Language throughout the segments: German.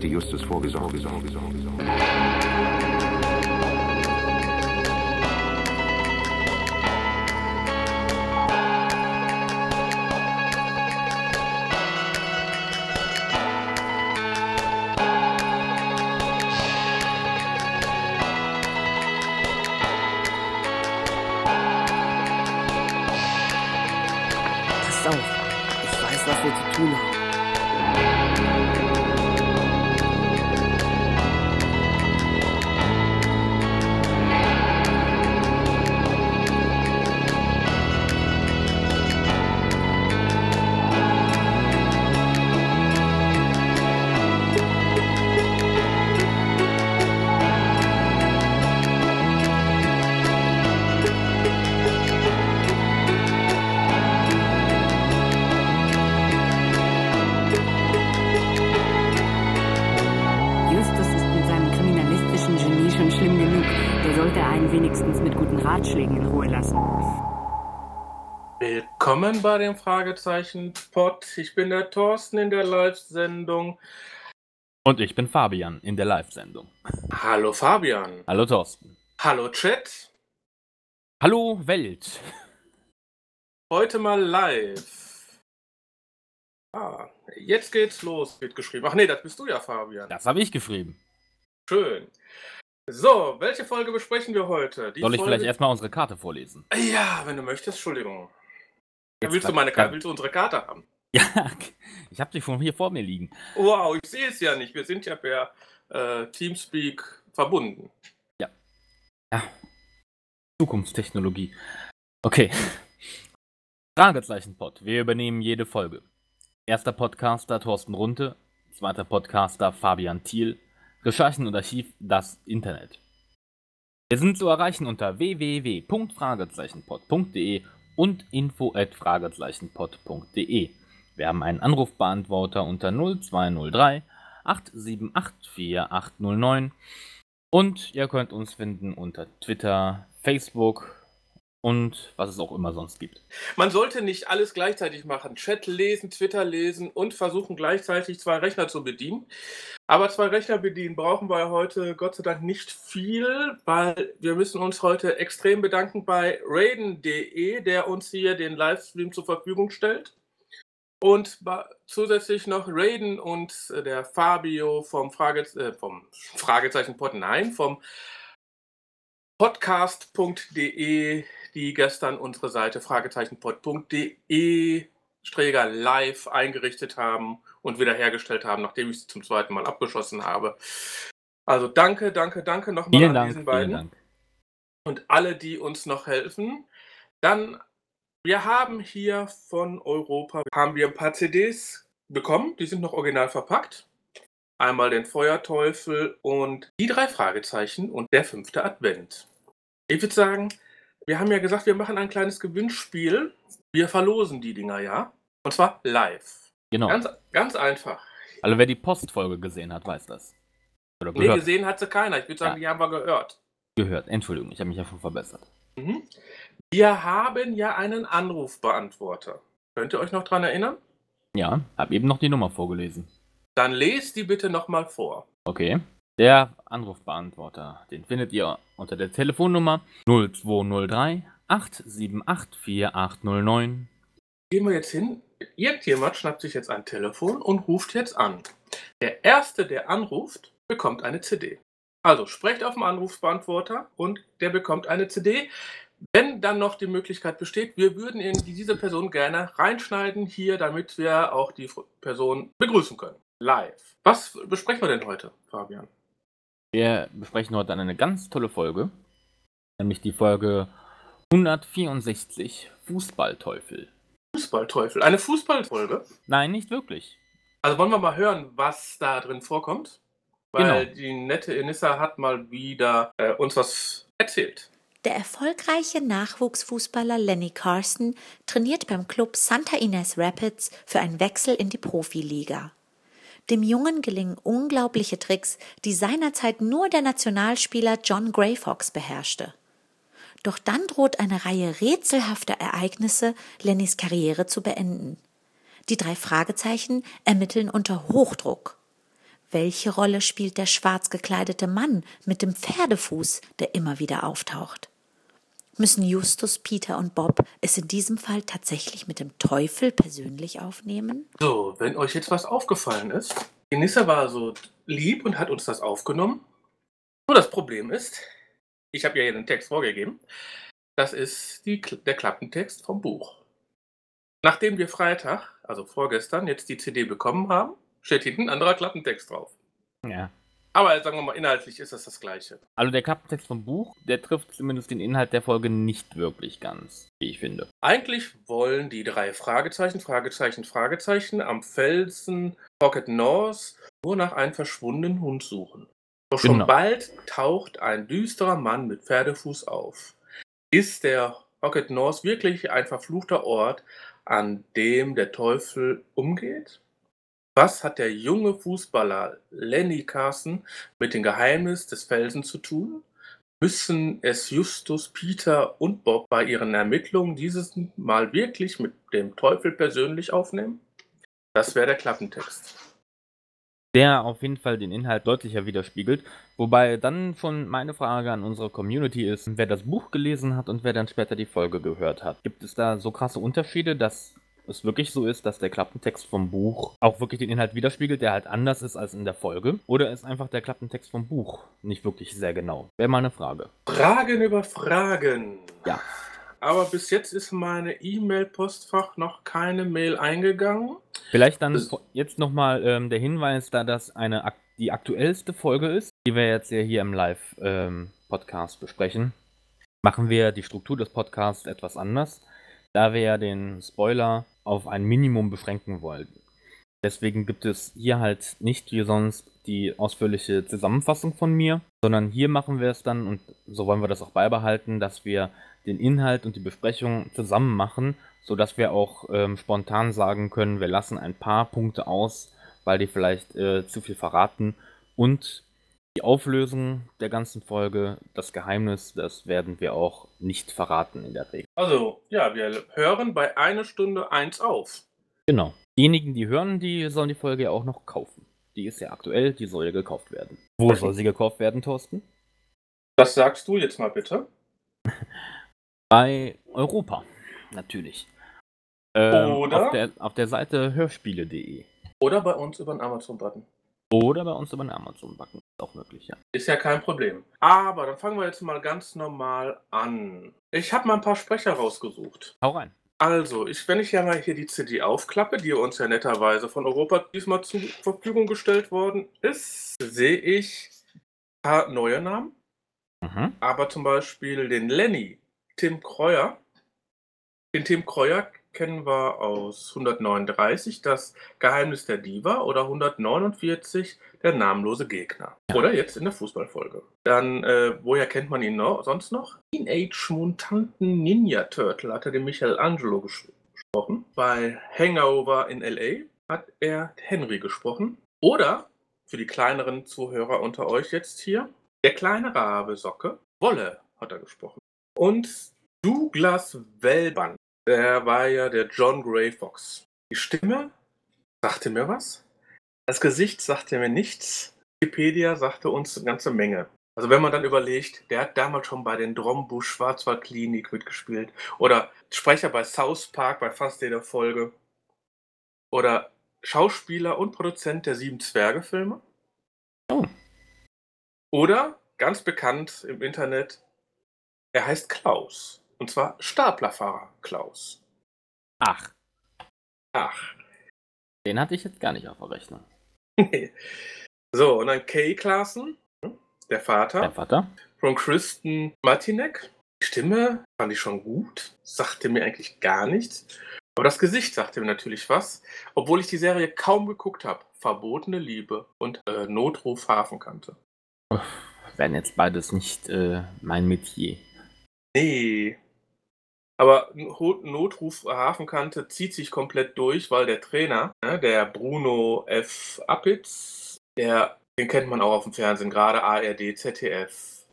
solchen Fall hatte Justus vorgesorgt. Willkommen bei dem Fragezeichen Pod. Ich bin der Thorsten in der Live-Sendung. Und ich bin Fabian in der Live-Sendung. Hallo Fabian. Hallo Thorsten. Hallo Chat. Hallo Welt. Heute mal live. Ah, jetzt geht's los, wird geschrieben. Ach nee, das bist du ja, Fabian. Das habe ich geschrieben. Schön. So, welche Folge besprechen wir heute? Die Soll ich Folge... vielleicht erstmal unsere Karte vorlesen? Ja, wenn du möchtest, Entschuldigung. Jetzt willst du meine Karte, willst du unsere Karte haben? Ja, ich habe sie schon hier vor mir liegen. Wow, ich sehe es ja nicht. Wir sind ja per äh, Teamspeak verbunden. Zukunftstechnologie. Okay. Fragezeichen-Pod. Wir übernehmen jede Folge. Erster Podcaster Thorsten Runte. Zweiter Podcaster Fabian Thiel. Recherchen und Archiv das Internet. Wir sind zu erreichen unter www.fragezeichenpod.de und info@fragezeichenpod.de. Wir haben einen Anrufbeantworter unter 0203 8784809 und ihr könnt uns finden unter Twitter, Facebook und was es auch immer sonst gibt. Man sollte nicht alles gleichzeitig machen. Chat lesen, Twitter lesen und versuchen gleichzeitig zwei Rechner zu bedienen. Aber zwei Rechner bedienen brauchen wir heute Gott sei Dank nicht viel, weil wir müssen uns heute extrem bedanken bei Raiden.de, der uns hier den Livestream zur Verfügung stellt. Und zusätzlich noch Raiden und äh, der Fabio vom, Frage, äh, vom Fragezeichen Pod, nein, vom podcast.de, die gestern unsere Seite fragezeichenpod.de Sträger live eingerichtet haben und wiederhergestellt haben, nachdem ich sie zum zweiten Mal abgeschossen habe. Also danke, danke, danke nochmal an Dank, diesen beiden und alle, die uns noch helfen. Dann, wir haben hier von Europa haben wir ein paar CDs bekommen, die sind noch original verpackt. Einmal den Feuerteufel und die drei Fragezeichen und der fünfte Advent. Ich würde sagen, wir haben ja gesagt, wir machen ein kleines Gewinnspiel. Wir verlosen die Dinger, ja? Und zwar live. Genau. Ganz, ganz einfach. Also wer die Postfolge gesehen hat, weiß das. Oder Nee, gesehen hat sie keiner. Ich würde sagen, die haben wir gehört. gehört. Entschuldigung, ich habe mich ja schon verbessert. Mhm. Wir haben ja einen Anrufbeantworter. Könnt ihr euch noch dran erinnern? Ja, habe eben noch die Nummer vorgelesen. Dann lest die bitte nochmal vor. Okay. Der Anrufbeantworter, den findet ihr unter der Telefonnummer 0203 878 4809. Gehen wir jetzt hin. Irgendjemand schnappt sich jetzt ein Telefon und ruft jetzt an. Der Erste, der anruft, bekommt eine CD. Also sprecht auf dem Anrufbeantworter und der bekommt eine CD. Wenn dann noch die Möglichkeit besteht, wir würden in diese Person gerne reinschneiden hier, damit wir auch die Person begrüßen können. Live. Was besprechen wir denn heute, Fabian? Wir besprechen heute eine ganz tolle Folge, nämlich die Folge 164 Fußballteufel. Fußballteufel. Eine Fußballfolge. Nein, nicht wirklich. Also wollen wir mal hören, was da drin vorkommt? Weil Genau. die nette Enissa hat mal wieder äh, uns was erzählt. Der erfolgreiche Nachwuchsfußballer Lenny Carson trainiert beim Club Santa Ines Rapids für einen Wechsel in die Profiliga. Dem Jungen gelingen unglaubliche Tricks, die seinerzeit nur der Nationalspieler John Gray Fox beherrschte. Doch dann droht eine Reihe rätselhafter Ereignisse, Lennys Karriere zu beenden. Die drei Fragezeichen ermitteln unter Hochdruck. Welche Rolle spielt der schwarz gekleidete Mann mit dem Pferdefuß, der immer wieder auftaucht? Müssen Justus, Peter und Bob es in diesem Fall tatsächlich mit dem Teufel persönlich aufnehmen? So, wenn euch jetzt was aufgefallen ist, die Nisse war so lieb und hat uns das aufgenommen. Nur das Problem ist, ich habe ja hier den Text vorgegeben, das ist die, der Klappentext vom Buch. Nachdem wir Freitag, also vorgestern, jetzt die CD bekommen haben, steht hinten ein anderer Klappentext drauf. Ja. Aber sagen wir mal, inhaltlich ist das das Gleiche. Also der Klappentext vom Buch, der trifft zumindest den Inhalt der Folge nicht wirklich ganz, wie ich finde. Eigentlich wollen die drei Fragezeichen, Fragezeichen, Fragezeichen am Felsen Pocket North nur nach einem verschwundenen Hund suchen. Doch schon Genau. bald taucht ein düsterer Mann mit Pferdefuß auf. Ist der Pocket North wirklich ein verfluchter Ort, an dem der Teufel umgeht? Was hat der junge Fußballer Lenny Carson mit dem Geheimnis des Felsen zu tun? Müssen es Justus, Peter und Bob bei ihren Ermittlungen dieses Mal wirklich mit dem Teufel persönlich aufnehmen? Das wäre der Klappentext. Der auf jeden Fall den Inhalt deutlicher widerspiegelt. Wobei dann schon meine Frage an unsere Community ist, wer das Buch gelesen hat und wer dann später die Folge gehört hat. Gibt es da so krasse Unterschiede, dass es wirklich so ist, dass der Klappentext vom Buch auch wirklich den Inhalt widerspiegelt, der halt anders ist als in der Folge? Oder ist einfach der Klappentext vom Buch nicht wirklich sehr genau? Wäre mal eine Frage. Fragen über Fragen. Ja. Aber bis jetzt ist meine E-Mail-Postfach noch keine Mail eingegangen. Vielleicht dann Das- jetzt nochmal ähm, der Hinweis, da das eine ak die aktuellste Folge ist, die wir jetzt ja hier im Live-Podcast besprechen, machen wir die Struktur des Podcasts etwas anders, da wir ja den Spoiler auf ein Minimum beschränken wollten. Deswegen gibt es hier halt nicht wie sonst die ausführliche Zusammenfassung von mir, sondern hier machen wir es dann, und so wollen wir das auch beibehalten, dass wir den Inhalt und die Besprechung zusammen machen, sodass wir auch ähm, spontan sagen können, wir lassen ein paar Punkte aus, weil die vielleicht äh, zu viel verraten. Und die Auflösung der ganzen Folge, das Geheimnis, das werden wir auch nicht verraten in der Regel. Also, ja, wir hören bei einer Stunde eins auf. Genau. Diejenigen, die hören, die sollen die Folge ja auch noch kaufen. Die ist ja aktuell, die soll ja gekauft werden. Wo soll sie gekauft werden, Thorsten? Das sagst du jetzt mal bitte. Bei Europa, natürlich. Ähm, Oder? Auf der, auf der Seite hörspiele.de. Oder bei uns über den Amazon-Button. Oder bei uns über den Amazon-Backen. Ist auch möglich, ja. Ist ja kein Problem. Aber dann fangen wir jetzt mal ganz normal an. Ich habe mal ein paar Sprecher rausgesucht. Hau rein. Also, ich, wenn ich ja mal hier die CD aufklappe, die uns ja netterweise von Europa diesmal zur Verfügung gestellt worden ist, sehe ich ein paar neue Namen. Mhm. Aber zum Beispiel den Lenny, Tim Kreuer. Den Tim Kreuer kennen wir aus 139, das Geheimnis der Diva oder 149, der namenlose Gegner. Oder jetzt in der Fußballfolge. Dann, äh, woher kennt man ihn noch, sonst noch? Teenage Mutanten Ninja Turtle hat er den Michelangelo ges- gesprochen. Bei Hangover in L.A. hat er Henry gesprochen. Oder, für die kleineren Zuhörer unter euch jetzt hier, der kleine Rabe Socke, Wolle hat er gesprochen. Und Douglas Wellban, der war ja der John Gray Fox. Die Stimme sagte mir was. Das Gesicht sagte mir nichts. Wikipedia sagte uns eine ganze Menge. Also wenn man dann überlegt, der hat damals schon bei den Drombusch Schwarzwald Klinik mitgespielt. Oder Sprecher bei South Park bei fast jeder Folge. Oder Schauspieler und Produzent der Sieben Zwerge Filme. Oh. Oder ganz bekannt im Internet, er heißt Klaus. Und zwar Staplerfahrer Klaus. Ach, Ach. den hatte ich jetzt gar nicht auf der Rechnung. so, und dann Kay Klaassen, der Vater, Der Vater? von Kristen Martinek. Die Stimme fand ich schon gut, sagte mir eigentlich gar nichts. Aber das Gesicht sagte mir natürlich was, obwohl ich die Serie kaum geguckt habe. Verbotene Liebe und äh, Notruf Hafenkante. Wären jetzt beides nicht äh, mein Metier. Nee. Aber Notruf Hafenkante zieht sich komplett durch, weil der Trainer, ne, der Bruno F. Appitz, der, den kennt man auch auf dem Fernsehen, gerade ARD, ZDF.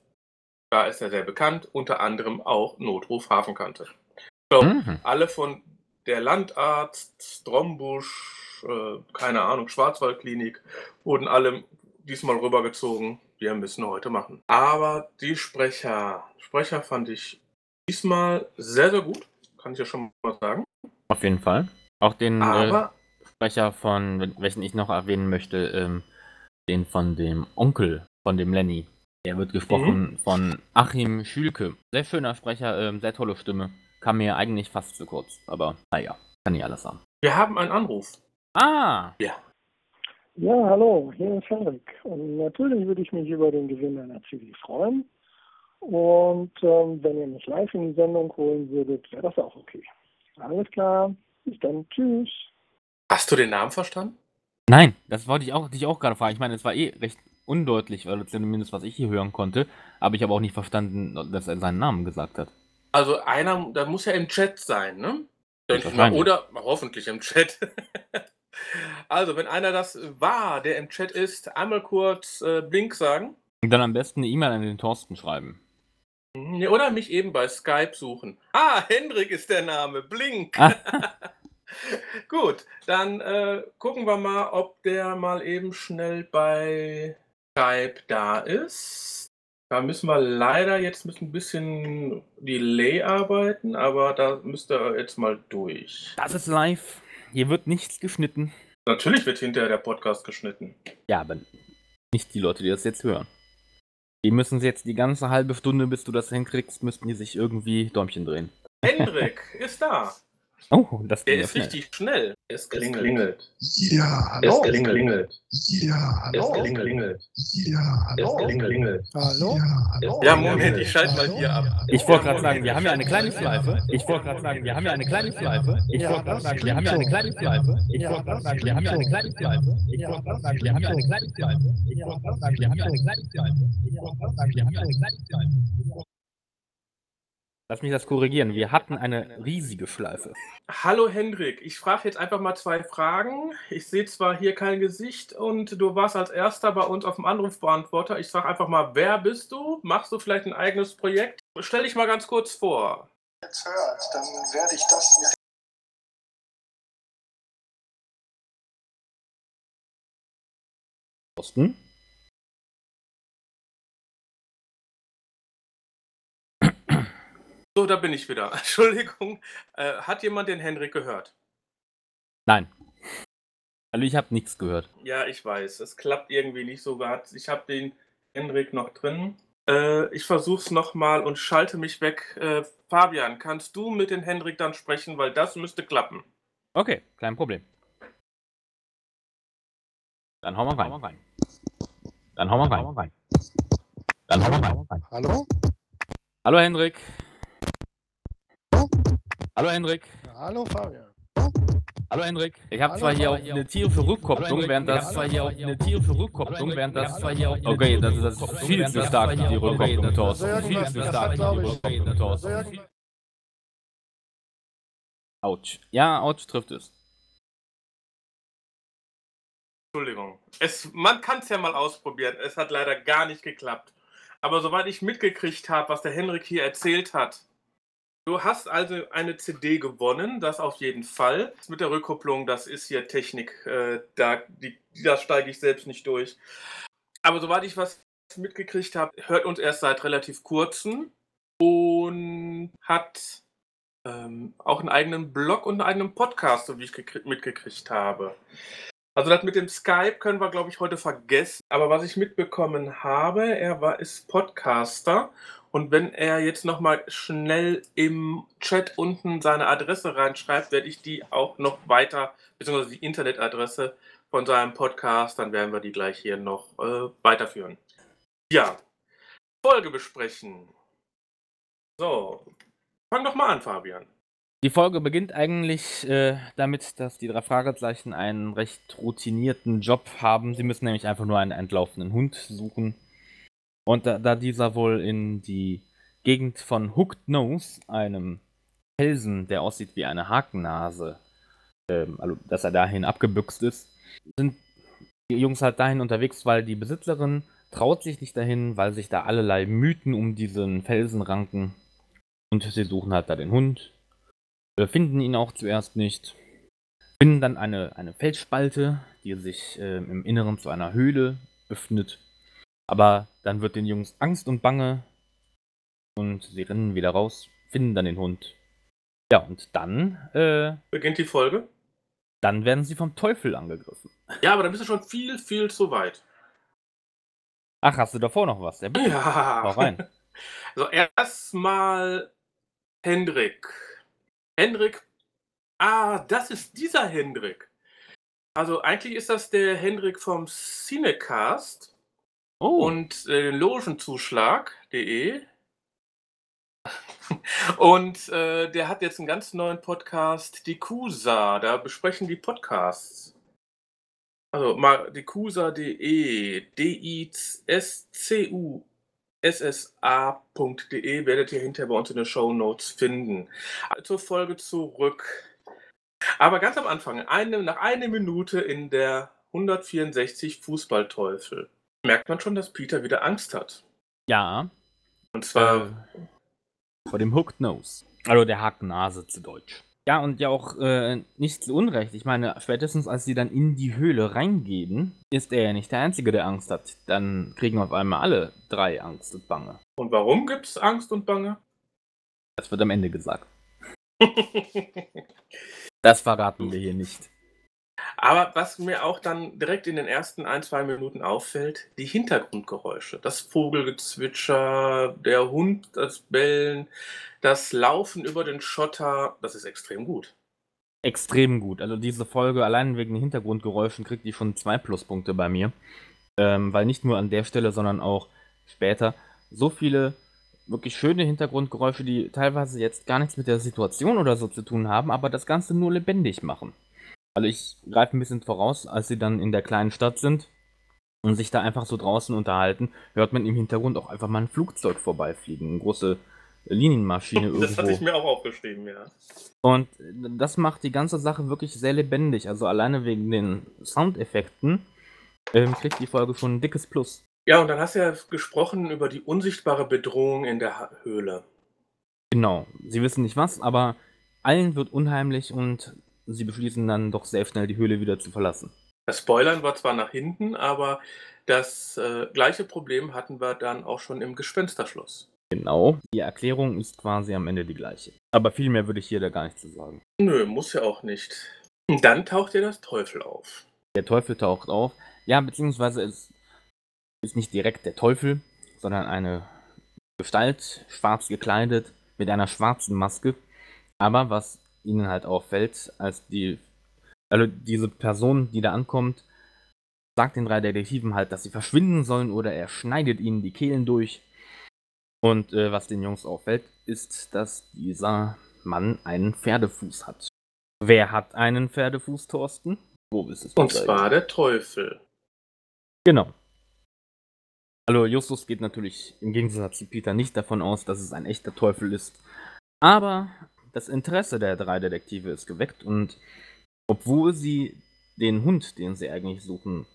Da ist er sehr bekannt, unter anderem auch Notruf Hafenkante. So, Mhm. alle von der Landarzt, Strombusch, äh, keine Ahnung, Schwarzwaldklinik, wurden alle diesmal rübergezogen. Wir müssen heute machen. Aber die Sprecher, Sprecher fand ich diesmal sehr, sehr gut. Kann ich ja schon mal sagen. Auf jeden Fall. Auch den äh, Aber Sprecher von, welchen ich noch erwähnen möchte, ähm, den von dem Onkel von dem Lenny. Der wird gesprochen von Achim Schülke. Sehr schöner Sprecher, ähm, sehr tolle Stimme. Kam mir eigentlich fast zu kurz, aber naja, kann nicht alles haben. wir haben einen Anruf. Ah, Ja. Ja, hallo, hier ist Henrik. Und natürlich würde ich mich über den Gewinn einer CD freuen. Und ähm, wenn ihr mich live in die Sendung holen würdet, wäre das auch okay. Alles klar, bis dann, tschüss. Hast du den Namen verstanden? nein, das wollte ich auch, dich auch gerade fragen. Ich meine, es war eh recht undeutlich, oder zumindest was ich hier hören konnte, aber ich habe auch nicht verstanden, dass er seinen Namen gesagt hat. Also einer, da muss ja im Chat sein, ne? Denke ich mal. Oder hoffentlich im Chat. also, wenn einer das war, der im Chat ist, einmal kurz äh, Blink sagen. Und dann am besten eine E-Mail an den Thorsten schreiben. Oder mich eben bei Skype suchen. Ah, Hendrik ist der Name. Blink. Gut, dann äh, gucken wir mal, ob der mal eben schnell bei Skype da ist. Da müssen wir leider jetzt mit ein bisschen Delay arbeiten, aber da müsste er jetzt mal durch. Das ist live. Hier wird nichts geschnitten. Natürlich wird hinterher der Podcast geschnitten. Ja, aber nicht die Leute, die das jetzt hören. Die müssen jetzt die ganze halbe Stunde, bis du das hinkriegst, müssten die sich irgendwie Däumchen drehen. Hendrik ist da. Oh, das Der ging ja ist schnell. richtig schnell. Es klingelt. Ja, hallo. Es klingelt. Ja, Es hallo. klingelt. Ja, Es hallo. klingelt. Hallo. Ja, hallo. Ja, Moment, ich schalte mal hier ab. Ich wollte gerade sagen, wir haben ja eine kleine Schleife. Ich wollte gerade sagen, wir haben ja eine kleine Schleife. Ich wollte gerade sagen, wir haben ja eine kleine Schleife. Ich wollte gerade sagen, wir haben ja eine kleine Schleife. Ich wollte gerade sagen, wir haben ja eine kleine Schleife. Ich wollte gerade sagen, wir haben ja eine kleine Schleife. Ich wollte gerade sagen, wir haben ja eine kleine Schleife. Lass mich das korrigieren. Wir hatten eine riesige Schleife. Hallo Hendrik, ich frage jetzt einfach mal zwei Fragen. Ich sehe zwar hier kein Gesicht und du warst als erster bei uns auf dem Anrufbeantworter. Ich sage einfach mal, wer bist du? Machst du vielleicht ein eigenes Projekt? Stell dich mal ganz kurz vor. Jetzt hört, dann werde ich das mit Thorsten? So, da bin ich wieder. Entschuldigung. Äh, hat jemand den Hendrik gehört? Nein. Also ich habe nichts gehört. Ja, ich weiß. Es klappt irgendwie nicht so. Ich habe den Hendrik noch drin. Äh, ich versuche es nochmal und schalte mich weg. Äh, Fabian, kannst du mit dem Hendrik dann sprechen, weil das müsste klappen. Okay, kein Problem. Dann hauen wir rein. Dann hauen wir rein. Dann hauen wir rein. Hallo? Hallo Hendrik. Hallo Hendrik. Hallo Fabian. Hallo Hendrik. Ich habe zwar hier auch eine tierische Rückkopplung, während das zwar hier auch eine tierische Rückkopplung, während das zwar hier auch Okay, das ist das ist viel zu stark die Rückkopplung, Thorsten. Viel zu stark die Rückkopplung, Thorsten. Autsch. Ja, Autsch trifft es. Entschuldigung. Es, man kann es ja mal ausprobieren. Es hat leider gar nicht geklappt. Aber soweit ich mitgekriegt habe, was der Henrik hier erzählt hat, du hast also eine CD gewonnen, das auf jeden Fall. Mit der Rückkopplung, das ist hier Technik. Äh, da, die, da steige ich selbst nicht durch. Aber soweit ich was mitgekriegt habe, hört uns erst seit relativ kurzem und hat ähm, auch einen eigenen Blog und einen eigenen Podcast, so wie ich gekrie- mitgekriegt habe. Also das mit dem Skype können wir, glaube ich, heute vergessen. Aber was ich mitbekommen habe, er war, ist Podcaster. Und wenn er jetzt nochmal schnell im Chat unten seine Adresse reinschreibt, werde ich die auch noch weiter, beziehungsweise die Internetadresse von seinem Podcast, dann werden wir die gleich hier noch äh, weiterführen. Ja, Folge besprechen. So, fang doch mal an, Fabian. Die Folge beginnt eigentlich äh, damit, dass die drei Fragezeichen einen recht routinierten Job haben. Sie müssen nämlich einfach nur einen entlaufenen Hund suchen. Und da, da dieser wohl in die Gegend von Hooked Nose, einem Felsen, der aussieht wie eine Hakennase, ähm, also dass er dahin abgebüxt ist, sind die Jungs halt dahin unterwegs, weil die Besitzerin traut sich nicht dahin, weil sich da allerlei Mythen um diesen Felsen ranken. Und sie suchen halt da den Hund. Wir finden ihn auch zuerst nicht. Finden dann eine, eine Felsspalte, die sich äh, im Inneren zu einer Höhle öffnet. Aber dann wird den Jungs Angst und Bange und sie rennen wieder raus, finden dann den Hund. Ja, und dann, äh, Beginnt die Folge? dann werden sie vom Teufel angegriffen. Ja, aber dann bist du schon viel, viel zu weit. Ach, hast du davor noch was? Ja, bitte. Ja. Hau rein. Also erstmal Hendrik. Hendrik. Ah, das ist dieser Hendrik. Also eigentlich ist das der Hendrik vom Cinecast Oh, und äh, logenzuschlag.de. Und äh, der hat jetzt einen ganz neuen Podcast, die Kusa. Da besprechen die Podcasts. Also mal dikusa.de, D-I-S-C-U ssa.de werdet ihr hinterher bei uns in den Show Notes finden. Zur Folge zurück. Aber ganz am Anfang, eine, nach einer Minute in der 164 Fußballteufel, merkt man schon, dass Peter wieder Angst hat. ja. Und zwar, Äh, vor dem Hooked Nose. Also der Hakennase zu Deutsch. Ja, und ja auch äh, nicht zu Unrecht. Ich meine, spätestens als sie dann in die Höhle reingehen, ist er ja nicht der Einzige, der Angst hat. Dann kriegen auf einmal alle drei Angst und Bange. und warum gibt es Angst und Bange? Das wird am Ende gesagt. Das verraten wir hier nicht. Aber was mir auch dann direkt in den ersten ein, zwei Minuten auffällt, die Hintergrundgeräusche. Das Vogelgezwitscher, der Hund, das Bellen, das Laufen über den Schotter, das ist extrem gut. Extrem gut. Also diese Folge, allein wegen den Hintergrundgeräuschen, kriegt die schon zwei Pluspunkte bei mir. Ähm, weil nicht nur an der Stelle, sondern auch später so viele wirklich schöne Hintergrundgeräusche, die teilweise jetzt gar nichts mit der Situation oder so zu tun haben, aber das Ganze nur lebendig machen. Also ich greife ein bisschen voraus, als sie dann in der kleinen Stadt sind und sich da einfach so draußen unterhalten, hört man im Hintergrund auch einfach mal ein Flugzeug vorbeifliegen, eine große Linienmaschine irgendwo. Das hatte ich mir auch aufgeschrieben, ja. Und das macht die ganze Sache wirklich sehr lebendig. Also alleine wegen den Soundeffekten ähm, kriegt die Folge schon ein dickes Plus. Ja, und dann hast du ja gesprochen über die unsichtbare Bedrohung in der Höhle. Genau, sie wissen nicht was, aber allen wird unheimlich und sie beschließen dann doch sehr schnell die Höhle wieder zu verlassen. Das Spoilern war zwar nach hinten, aber das äh, gleiche Problem hatten wir dann auch schon im Gespensterschloss. Genau, die Erklärung ist quasi am Ende die gleiche. Aber viel mehr würde ich hier da gar nicht zu sagen. Nö, muss ja auch nicht. Und dann taucht ja das Teufel auf. Der Teufel taucht auf. Ja, beziehungsweise es ist nicht direkt der Teufel, sondern eine Gestalt, schwarz gekleidet, mit einer schwarzen Maske. Aber was ihnen halt auffällt, als die, also diese Person, die da ankommt, sagt den drei Detektiven halt, dass sie verschwinden sollen oder er schneidet ihnen die Kehlen durch. Und äh, was den Jungs auffällt, ist, dass dieser Mann einen Pferdefuß hat. Wer hat einen Pferdefuß, Thorsten? Wo ist es? Und zwar der Teufel. Genau. Hallo, Justus geht natürlich im Gegensatz zu Peter nicht davon aus, dass es ein echter Teufel ist. Aber das Interesse der drei Detektive ist geweckt und obwohl sie den Hund, den sie eigentlich suchen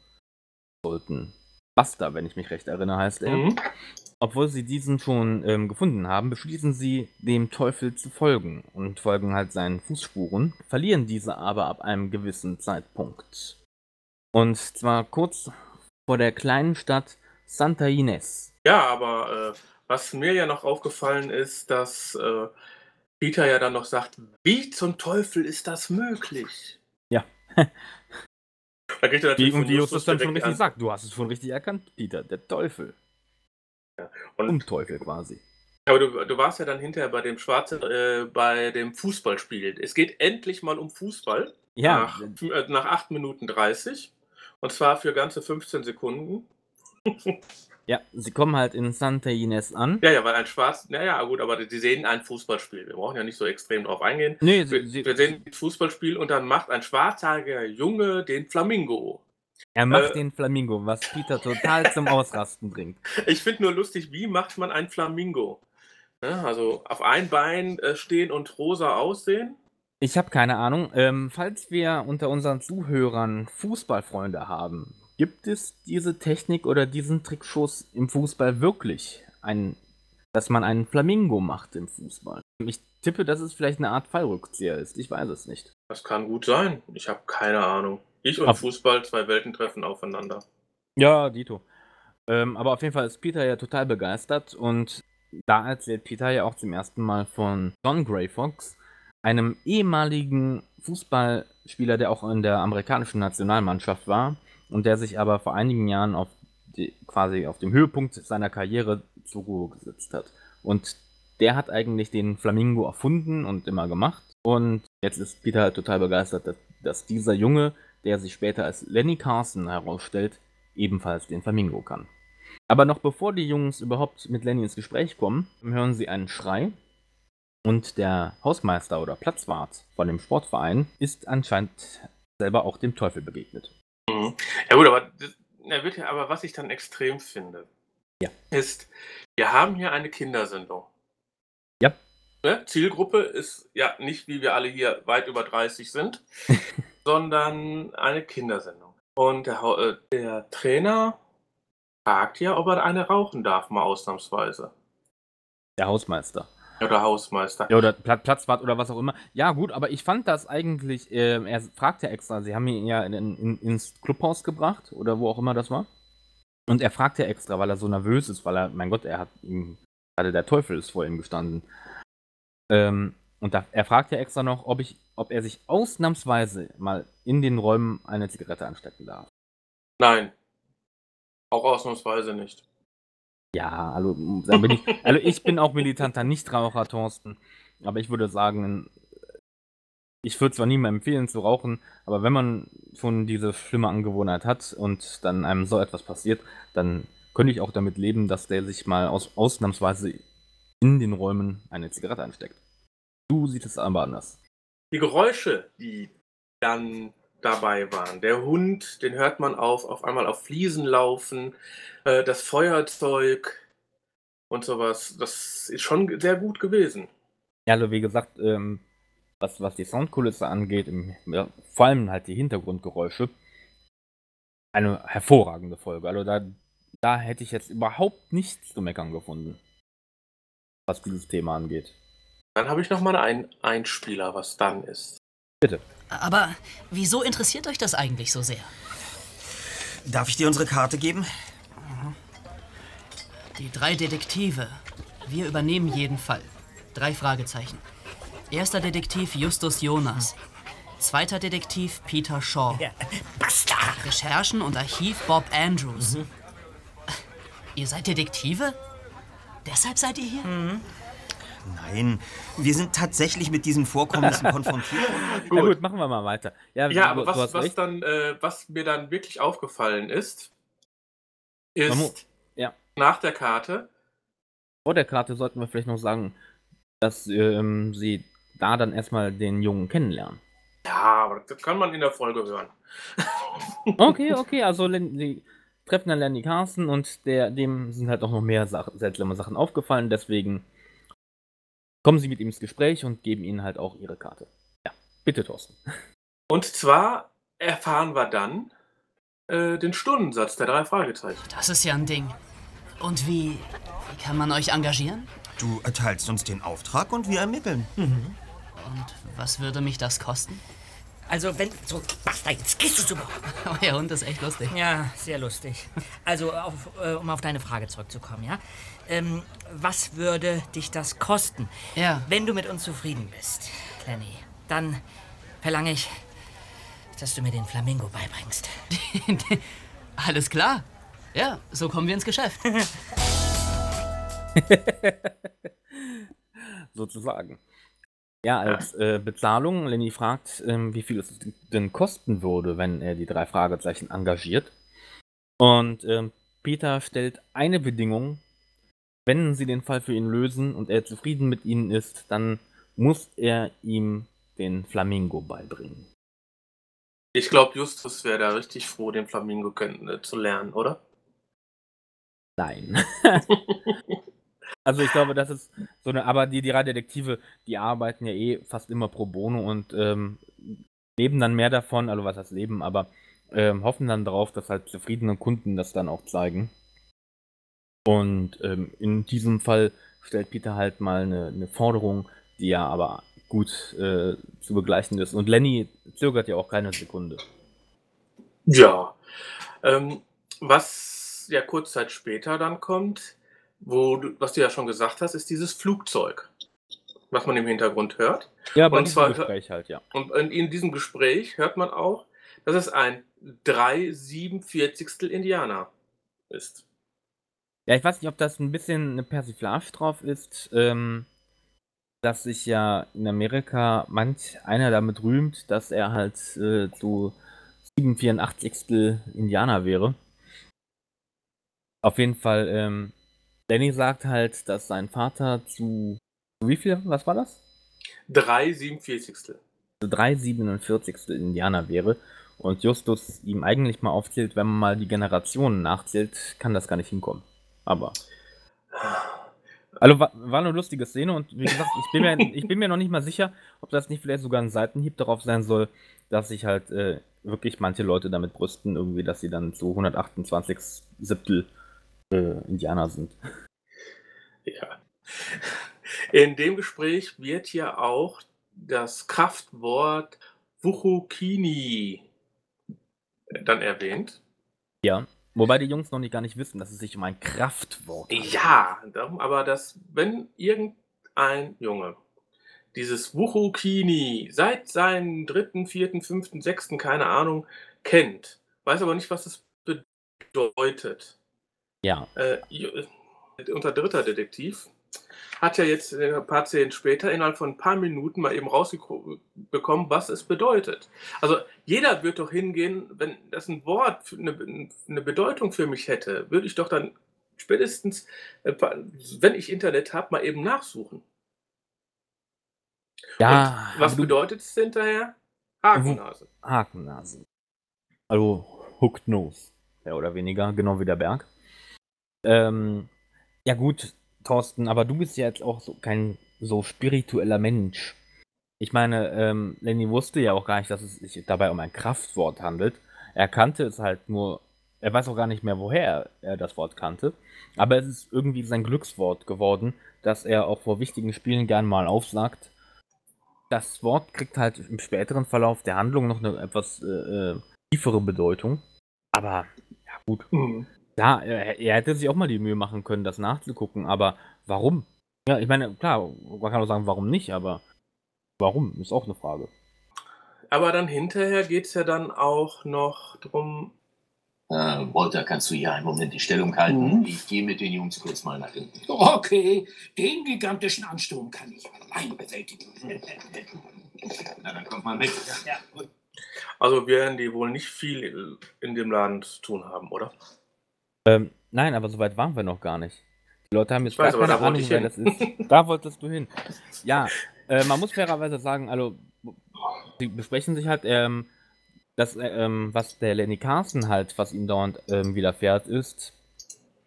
sollten, Buster, wenn ich mich recht erinnere, heißt er, Mhm. obwohl sie diesen schon ähm, gefunden haben, beschließen sie, dem Teufel zu folgen und folgen halt seinen Fußspuren, verlieren diese aber ab einem gewissen Zeitpunkt. Und zwar kurz vor der kleinen Stadt Santa Ines. Ja, aber äh, was mir ja noch aufgefallen ist, dass äh, Peter ja dann noch sagt, wie zum Teufel ist das möglich? Ja. Da kriegt er Wie, natürlich und von wie Justus dann schon richtig an- sagt, du hast es schon richtig erkannt, Peter, der Teufel. Und, Umteufel quasi. aber du, du warst ja dann hinterher bei dem Schwarze, äh, bei dem Fußballspiel. Es geht endlich mal um Fußball. Ja, Nach, äh, nach 8 Minuten 30. Und zwar für ganze 15 Sekunden. ja, sie kommen halt in Santa Ines an. Ja, ja, weil ein Schwarz, naja, gut, aber die sehen ein Fußballspiel. Wir brauchen ja nicht so extrem drauf eingehen. Nee, Wir, sie, sie, wir sehen ein Fußballspiel und dann macht ein schwarzhaariger Junge den Flamingo. er macht äh, den Flamingo, was Peter total zum Ausrasten bringt. Ich finde nur lustig, wie macht man ein Flamingo? Ja, also auf ein Bein äh, stehen und rosa aussehen. Ich habe keine Ahnung. Ähm, falls wir unter unseren Zuhörern Fußballfreunde haben, gibt es diese Technik oder diesen Trickschuss im Fußball wirklich? Ein, dass man einen Flamingo macht im Fußball. Ich tippe, dass es vielleicht eine Art Fallrückzieher ist. Ich weiß es nicht. Das kann gut sein. Ich habe keine Ahnung. Ich und Ab- Fußball, zwei Welten treffen aufeinander. Ja, Dito. Ähm, aber auf jeden Fall ist Peter ja total begeistert und da erzählt Peter ja auch zum ersten Mal von John Gray Fox, einem ehemaligen Fußballspieler, der auch in der amerikanischen Nationalmannschaft war und der sich aber vor einigen Jahren auf die, quasi auf dem Höhepunkt seiner Karriere zur Ruhe gesetzt hat. Und der hat eigentlich den Flamingo erfunden und immer gemacht. Und jetzt ist Peter halt total begeistert, dass, dass dieser Junge, der sich später als Lenny Carson herausstellt, ebenfalls den Flamingo kann. Aber noch bevor die Jungs überhaupt mit Lenny ins Gespräch kommen, hören sie einen Schrei und der Hausmeister oder Platzwart von dem Sportverein ist anscheinend selber auch dem Teufel begegnet. Mhm. Ja gut, aber, na, ja, aber was ich dann extrem finde, Ja. ist, wir haben hier eine Kindersendung. Ja. Ne? Zielgruppe ist ja nicht, wie wir alle hier weit über 30 sind, sondern eine Kindersendung. Und der, äh, der Trainer fragt ja, ob er eine rauchen darf, mal ausnahmsweise. Der Hausmeister. Oder Hausmeister. Ja, oder Pla Platzwart oder was auch immer. Ja, gut, aber ich fand das eigentlich, ähm, er fragt ja extra, sie haben ihn ja in, in, ins Clubhaus gebracht oder wo auch immer das war. Und er fragt ja extra, weil er so nervös ist, weil er, mein Gott, er hat ihm, gerade der Teufel ist vor ihm gestanden. Ähm, und da, er fragt ja extra noch, ob, ich, ob er sich ausnahmsweise mal in den Räumen eine Zigarette anstecken darf. Nein. Auch ausnahmsweise nicht. Ja, also, bin ich, also ich bin auch militanter Nichtraucher, Thorsten. Aber ich würde sagen, ich würde zwar niemandem empfehlen zu rauchen, aber wenn man schon diese schlimme Angewohnheit hat und dann einem so etwas passiert, dann könnte ich auch damit leben, dass der sich mal aus, ausnahmsweise in den Räumen eine Zigarette ansteckt. Du siehst es aber anders. Die Geräusche, die dann dabei waren. Der Hund, den hört man auf, auf einmal auf Fliesen laufen, äh, das Feuerzeug und sowas. Das ist schon sehr gut gewesen. Ja, also wie gesagt, ähm, was, was die Soundkulisse angeht, im, ja, vor allem halt die Hintergrundgeräusche, eine hervorragende Folge. Also da, da hätte ich jetzt überhaupt nichts zu meckern gefunden, was dieses Thema angeht. Dann habe ich noch mal einen Einspieler, was dann ist. Aber wieso interessiert euch das eigentlich so sehr? Darf ich dir unsere Karte geben? Die drei Detektive. Wir übernehmen jeden Fall. Drei Fragezeichen. Erster Detektiv Justus Jonas. Zweiter Detektiv Peter Shaw. Basta! Recherchen und Archiv Bob Andrews. Ihr seid Detektive? Deshalb seid ihr hier? Nein, wir sind tatsächlich mit diesen Vorkommnissen konfrontiert. Na gut, machen wir mal weiter. Ja, Ja, aber was, was, dann, äh, was mir dann wirklich aufgefallen ist, ist ja. nach der Karte, Vor der Karte sollten wir vielleicht noch sagen, dass ähm, sie da dann erstmal den Jungen kennenlernen. ja, aber das kann man in der Folge hören. Okay, okay, also sie treffen dann Lenny Carson und der, dem sind halt auch noch mehr Sach seltsame Sachen aufgefallen, deswegen kommen sie mit ihm ins Gespräch und geben ihnen halt auch ihre Karte. Ja, bitte, Thorsten. Und zwar erfahren wir dann äh, den Stundensatz der drei Fragezeichen. Das ist ja ein Ding. Und wie, wie kann man euch engagieren? Du erteilst uns den Auftrag und wir ermitteln. Und was würde mich das kosten? Also, wenn. So, basta, jetzt gehst du zu. Euer Hund ist echt lustig. Ja, sehr lustig. Also, auf, äh, um auf deine Frage zurückzukommen, ja? Ähm, was würde dich das kosten? Ja. Wenn du mit uns zufrieden bist, Lenny, dann verlange ich, dass du mir den Flamingo beibringst. Alles klar. Ja, so kommen wir ins Geschäft. Sozusagen. Ja, als äh, Bezahlung, Lenny fragt, ähm, wie viel es denn kosten würde, wenn er die drei Fragezeichen engagiert. Und ähm, Peter stellt eine Bedingung, wenn sie den Fall für ihn lösen und er zufrieden mit ihnen ist, dann muss er ihm den Flamingo beibringen. Ich glaube, Justus wäre da richtig froh, den Flamingo äh, zu lernen, oder? Nein. also ich glaube, das ist so eine, aber die, die drei Detektive, die arbeiten ja eh fast immer pro bono und ähm, leben dann mehr davon, also was heißt leben, aber ähm, hoffen dann darauf, dass halt zufriedene Kunden das dann auch zeigen. Und ähm, in diesem Fall stellt Peter halt mal eine, eine Forderung, die er aber gut äh, zu begleichen ist. Und Lenny zögert ja auch keine Sekunde. Ja. Ähm, was ja kurz Zeit später dann kommt, wo du, was du ja schon gesagt hast, ist dieses Flugzeug, was man im Hintergrund hört. Ja, bei Und diesem zwar- Gespräch halt, ja. Und in, in diesem Gespräch hört man auch, dass es ein 3,47 Indianer ist. Ja, ich weiß nicht, ob das ein bisschen eine Persiflage drauf ist, ähm, dass sich ja in Amerika manch einer damit rühmt, dass er halt äh, so 784. Indianer wäre. Auf jeden Fall, ähm, Danny sagt halt, dass sein Vater zu, zu wie viel, was war das? 3,47. 347. Indianer wäre. Und Justus ihm eigentlich mal aufzählt, wenn man mal die Generationen nachzählt, kann das gar nicht hinkommen. Aber. Also war, war eine lustige Szene und wie gesagt, ich bin, mir, ich bin mir noch nicht mal sicher, ob das nicht vielleicht sogar ein Seitenhieb darauf sein soll, dass sich halt äh, wirklich manche Leute damit brüsten, irgendwie, dass sie dann zu 128 Siebtel äh, Indianer sind. Ja. In dem Gespräch wird ja auch das Kraftwort Wuchukini dann erwähnt. Ja. Wobei die Jungs noch nicht gar nicht wissen, dass es sich um ein Kraftwort handelt. Ja, darum aber, dass wenn irgendein Junge dieses Wuchukini seit seinem dritten, vierten, fünften, sechsten, keine Ahnung, kennt, weiß aber nicht, was es bedeutet. Ja. Äh, unser dritter Detektiv hat ja jetzt äh, ein paar Szenen später innerhalb von ein paar Minuten mal eben rausbekommen, was es bedeutet. Also jeder wird doch hingehen, wenn das ein Wort eine, eine Bedeutung für mich hätte, würde ich doch dann spätestens, äh, wenn ich Internet habe, mal eben nachsuchen. Ja, Und was bedeutet es hinterher? Hakennase. Hakennase. Also Hooked Nose, mehr oder weniger, genau wie der Berg. Ähm, ja gut, Thorsten, aber du bist ja jetzt auch so kein so spiritueller Mensch. Ich meine, ähm, Lenny wusste ja auch gar nicht, dass es sich dabei um ein Kraftwort handelt. Er kannte es halt nur, er weiß auch gar nicht mehr, woher er das Wort kannte. Aber es ist irgendwie sein Glückswort geworden, dass er auch vor wichtigen Spielen gern mal aufsagt. Das Wort kriegt halt im späteren Verlauf der Handlung noch eine etwas äh, äh, tiefere Bedeutung. Aber, ja gut. Mhm. Ja, er, er hätte sich auch mal die Mühe machen können, das nachzugucken, aber warum? Ja, ich meine, klar, man kann auch sagen, warum nicht, aber warum ist auch eine Frage. Aber dann hinterher geht es ja dann auch noch drum. Äh, Walter, kannst du hier einen Moment die Stellung halten? Ich gehe mit den Jungs kurz mal nach hinten. Okay, den gigantischen Ansturm kann ich allein bewältigen. Na, dann kommt mal mit. Ja. Also werden die wohl nicht viel in dem Laden zu tun haben, oder? Ähm, nein, aber so weit waren wir noch gar nicht. Die Leute haben jetzt Ich weiß, gar keine da Ahnung, wer das ist. Da wolltest du hin. Ja, äh, man muss fairerweise sagen, also, sie besprechen sich halt, ähm, das, äh, ähm, was der Lenny Carson halt, was ihm dauernd ähm, widerfährt, ist,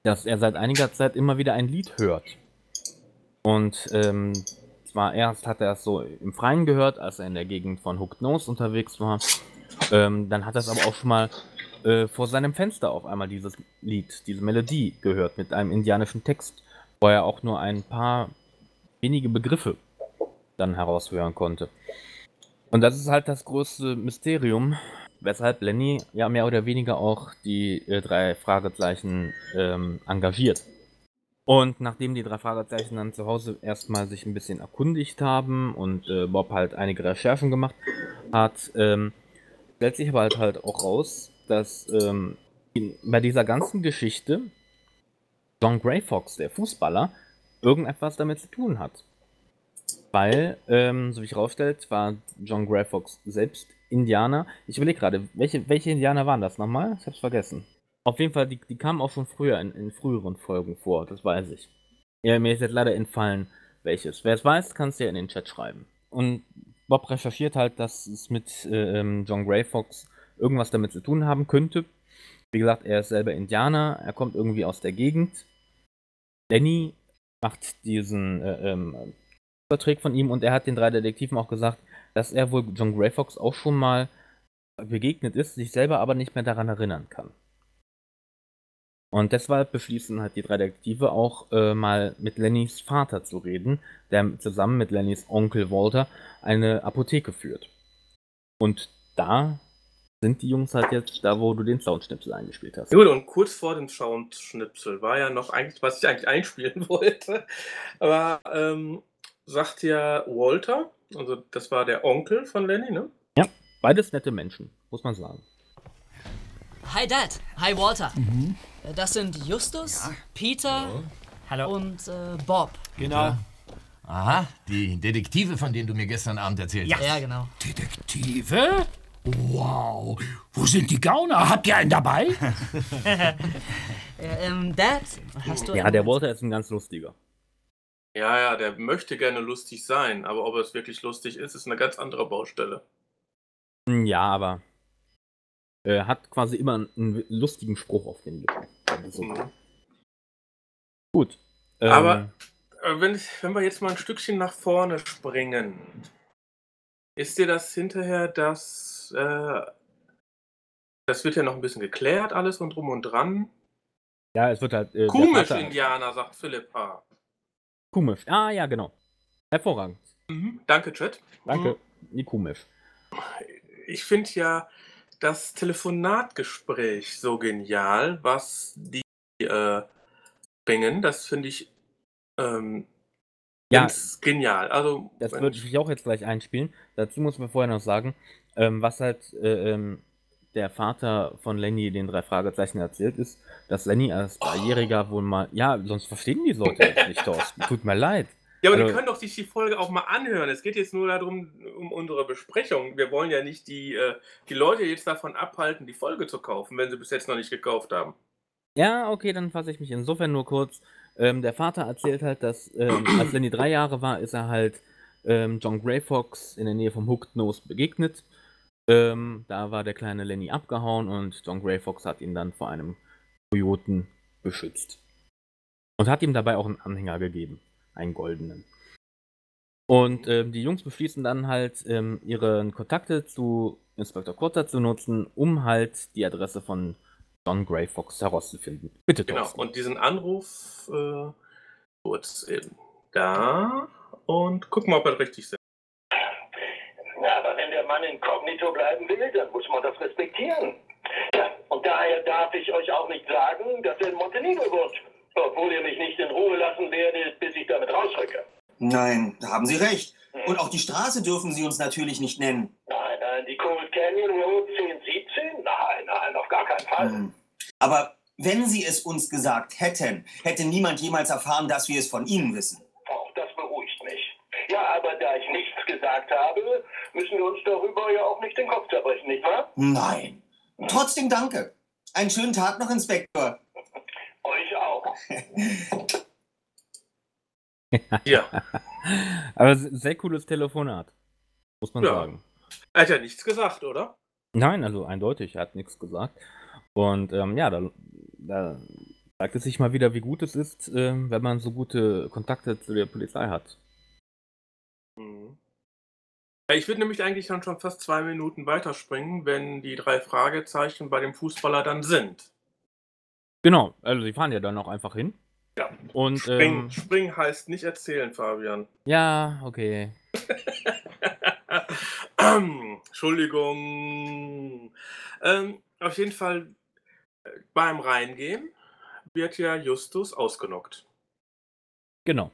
dass er seit einiger Zeit immer wieder ein Lied hört. Und ähm, zwar erst hat er es so im Freien gehört, als er in der Gegend von Hooked Nose unterwegs war. Ähm, dann hat er es aber auch schon mal äh, vor seinem Fenster auf einmal dieses Lied, diese Melodie gehört mit einem indianischen Text, wo er auch nur ein paar wenige Begriffe dann heraushören konnte. Und das ist halt das größte Mysterium, weshalb Lenny ja mehr oder weniger auch die äh, drei Fragezeichen ähm, engagiert. Und nachdem die drei Fragezeichen dann zu Hause erstmal sich ein bisschen erkundigt haben und äh, Bob halt einige Recherchen gemacht hat, ähm, stellt sich aber halt, halt auch raus, dass ähm, bei dieser ganzen Geschichte John Gray Fox, der Fußballer, irgendetwas damit zu tun hat. Weil, ähm, so wie ich rausstellt, war John Gray Fox selbst Indianer. Ich überlege gerade, welche, welche Indianer waren das nochmal? Ich hab's vergessen. Auf jeden Fall, die, die kamen auch schon früher in, in früheren Folgen vor, das weiß ich. Ja, mir ist jetzt leider entfallen, welches. Wer es weiß, kann es ja in den Chat schreiben. Und Bob recherchiert halt, dass es mit äh, ähm, John Gray Fox irgendwas damit zu tun haben könnte. Wie gesagt, er ist selber Indianer, er kommt irgendwie aus der Gegend. Danny macht diesen äh, ähm, Vertrag von ihm und er hat den drei Detektiven auch gesagt, dass er wohl John Gray Fox auch schon mal begegnet ist, sich selber aber nicht mehr daran erinnern kann. Und deshalb beschließen halt die drei Detektive auch äh, mal mit Lennys Vater zu reden, der zusammen mit Lennys Onkel Walter eine Apotheke führt. Und da sind die Jungs halt jetzt da, wo du den Soundschnipsel eingespielt hast. Gut, und kurz vor dem Soundschnipsel war ja noch eigentlich, was ich eigentlich einspielen wollte, aber ähm, sagt ja Walter, also das war der Onkel von Lenny, ne? Ja, beides nette Menschen, muss man sagen. Hi Dad. Hi Walter. Mhm. Äh, Das sind Justus, Peter und äh, Bob. Genau. Aha, die Detektive, von denen du mir gestern Abend erzählt Ja, hast. ja, genau. Detektive? Wow. Wo sind die Gauner? Habt ihr einen dabei? äh, ähm, Dad, hast du Ja, der? Walter ist ein ganz lustiger. Ja, ja, der möchte gerne lustig sein, aber ob es wirklich lustig ist, ist eine ganz andere Baustelle. Hm, Ja, aber er hat quasi immer einen, einen lustigen Spruch auf den Lippen. Also, Mhm. Gut. ähm, Aber äh, wenn, ich, wenn wir jetzt mal ein Stückchen nach vorne springen, ist dir das hinterher das, äh, das wird ja noch ein bisschen geklärt, alles und drum und dran. ja, es wird halt. Äh, der Vater- Kumisch-Indianer, sagt Philipp H. Kumisch. Ah, ja, genau. Hervorragend. Mhm. Danke, Chat. Danke. Die Kumisch. Ich finde ja das Telefonatgespräch so genial, was die äh, bringen. Das finde ich ähm, Ja. ganz genial. Also, Das würde ich auch jetzt gleich einspielen. Dazu muss man vorher noch sagen, ähm, was halt äh, ähm, der Vater von Lenny den drei Fragezeichen erzählt, ist, dass Lenny als Dreijähriger wohl mal. Ja, sonst verstehen die Leute das nicht, Thorsten. Tut mir leid. Ja, aber Also- die können doch sich die Folge auch mal anhören. Es geht jetzt nur darum, um unsere Besprechung. Wir wollen ja nicht die, äh, die Leute jetzt davon abhalten, die Folge zu kaufen, wenn sie bis jetzt noch nicht gekauft haben. Ja, okay, dann fasse ich mich insofern nur kurz. Ähm, der Vater erzählt halt, dass ähm, als Lenny drei Jahre war, ist er halt ähm, John Grey Fox in der Nähe vom Hooked Nose begegnet. Ähm, da war der kleine Lenny abgehauen und John Grey Fox hat ihn dann vor einem Kojoten beschützt. Und hat ihm dabei auch einen Anhänger gegeben, einen goldenen. Und ähm, die Jungs beschließen dann halt, ähm, ihre Kontakte zu Inspector Cotter zu nutzen, um halt die Adresse von John Grey Fox herauszufinden. Bitte, Genau. Thorsten. Und diesen Anruf äh, kurz eben da und gucken mal, ob er richtig ist. Ja, aber wenn der Mann inkognito bleiben will, dann muss man das respektieren. Ja, und daher darf ich euch auch nicht sagen, dass er in Montenegro wohnt. Obwohl ihr mich nicht in Ruhe lassen werdet, bis ich damit rausrücke. Nein, da haben Sie recht. Und auch die Straße dürfen Sie uns natürlich nicht nennen. Nein, nein, die Cold Canyon Road 1017? Nein, nein, auf gar keinen Fall. Hm. Aber wenn Sie es uns gesagt hätten, hätte niemand jemals erfahren, dass wir es von Ihnen wissen. Auch das beruhigt mich. Ja, aber da ich nichts gesagt habe, müssen wir uns darüber ja auch nicht den Kopf zerbrechen, nicht wahr? Nein. Trotzdem danke. Einen schönen Tag noch, Inspektor. Euch auch. Ja. Aber se- sehr cooles Telefonat. Muss man Ja. sagen. Er hat ja nichts gesagt, oder? Nein, also eindeutig, er hat nichts gesagt. Und ähm, ja, da, da zeigt es sich mal wieder, wie gut es ist, ähm, wenn man so gute Kontakte zu der Polizei hat. Mhm. Ich würde nämlich eigentlich dann schon fast zwei Minuten weiterspringen, wenn die drei Fragezeichen bei dem Fußballer dann sind. Genau, also sie fahren ja dann auch einfach hin. Ja. Und Springen, ähm, springen heißt nicht erzählen, Fabian. ja, okay. Entschuldigung. Ähm, auf jeden Fall äh, beim Reingehen wird ja Justus ausgenockt. Genau.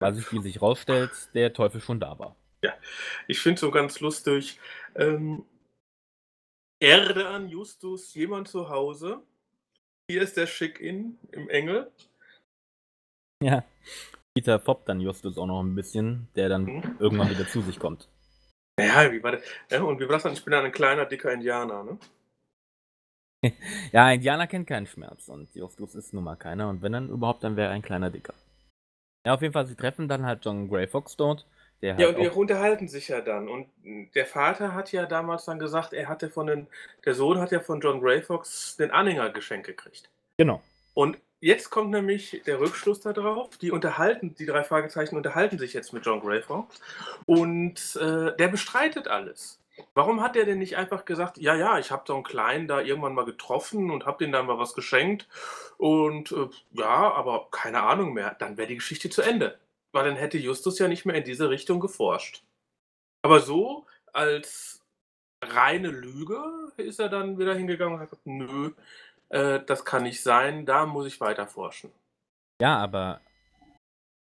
Weil sich, wie sich rausstellt, der Teufel schon da war. Ja, ich finde so ganz lustig. Ähm, Erde an Justus, jemand zu Hause. Hier ist der Schick-In im Engel. Ja. Peter foppt dann Justus auch noch ein bisschen, der dann Mhm. irgendwann wieder zu sich kommt. Ja, wie war das? Ja, und wie war das dann? Ich bin dann ein kleiner, dicker Indianer, ne? Ja, Indianer kennt keinen Schmerz und Justus ist nun mal keiner und wenn dann überhaupt, dann wäre er ein kleiner Dicker. Ja, auf jeden Fall, sie treffen dann halt John Grey Fox dort, der Ja, halt und die unterhalten sich ja dann. Und der Vater hat ja damals dann gesagt, er hatte von den, der Sohn hat ja von John Grey Fox den Anhänger geschenkt gekriegt. genau. Und jetzt kommt nämlich der Rückschluss darauf. Die unterhalten, die drei Fragezeichen unterhalten sich jetzt mit John Grey Fox. Und äh, der bestreitet alles. Warum hat er denn nicht einfach gesagt, ja, ja, ich habe so einen Kleinen da irgendwann mal getroffen und habe dem dann mal was geschenkt und äh, ja, aber keine Ahnung mehr. Dann wäre die Geschichte zu Ende. Weil dann hätte Justus ja nicht mehr in diese Richtung geforscht. Aber so als reine Lüge ist er dann wieder hingegangen und hat gesagt, nö, äh, das kann nicht sein, da muss ich weiter forschen. Ja, aber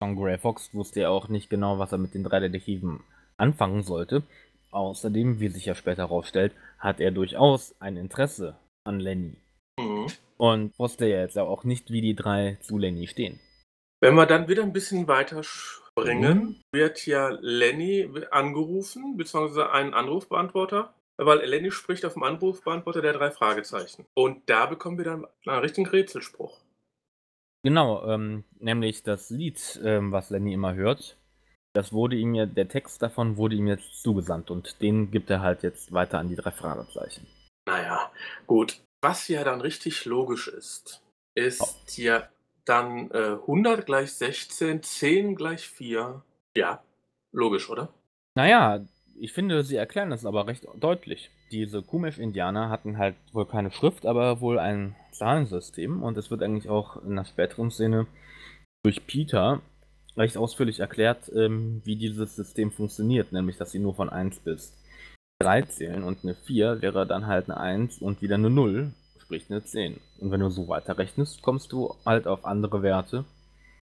John Gray Fox wusste ja auch nicht genau, was er mit den drei Detektiven anfangen sollte. Außerdem, wie sich ja später herausstellt, hat er durchaus ein Interesse an Lenny. Mhm. Und wusste ja jetzt auch nicht, wie die drei zu Lenny stehen. Wenn wir dann wieder ein bisschen weiter springen, wird ja Lenny angerufen, beziehungsweise einen Anrufbeantworter, weil Lenny spricht auf dem Anrufbeantworter der drei Fragezeichen. Und da bekommen wir dann einen richtigen Rätselspruch. Genau, ähm, nämlich das Lied, ähm, was Lenny immer hört, das wurde ihm ja, der Text davon wurde ihm jetzt zugesandt und den gibt er halt jetzt weiter an die drei Fragezeichen. Naja, gut. Was ja dann richtig logisch ist, ist ja dann äh, 100 gleich 16, 10 gleich 4. Ja, logisch, oder? Naja, ich finde, sie erklären das aber recht deutlich. Diese Kumesh-Indianer hatten halt wohl keine Schrift, aber wohl ein Zahlensystem und es wird eigentlich auch in der späteren Szene durch Peter recht ausführlich erklärt, ähm, wie dieses System funktioniert, nämlich dass sie nur von 1 bis 3 zählen und eine 4 wäre dann halt eine 1 und wieder eine 0, sprich eine 10. Und wenn du so weiter rechnest, kommst du halt auf andere Werte,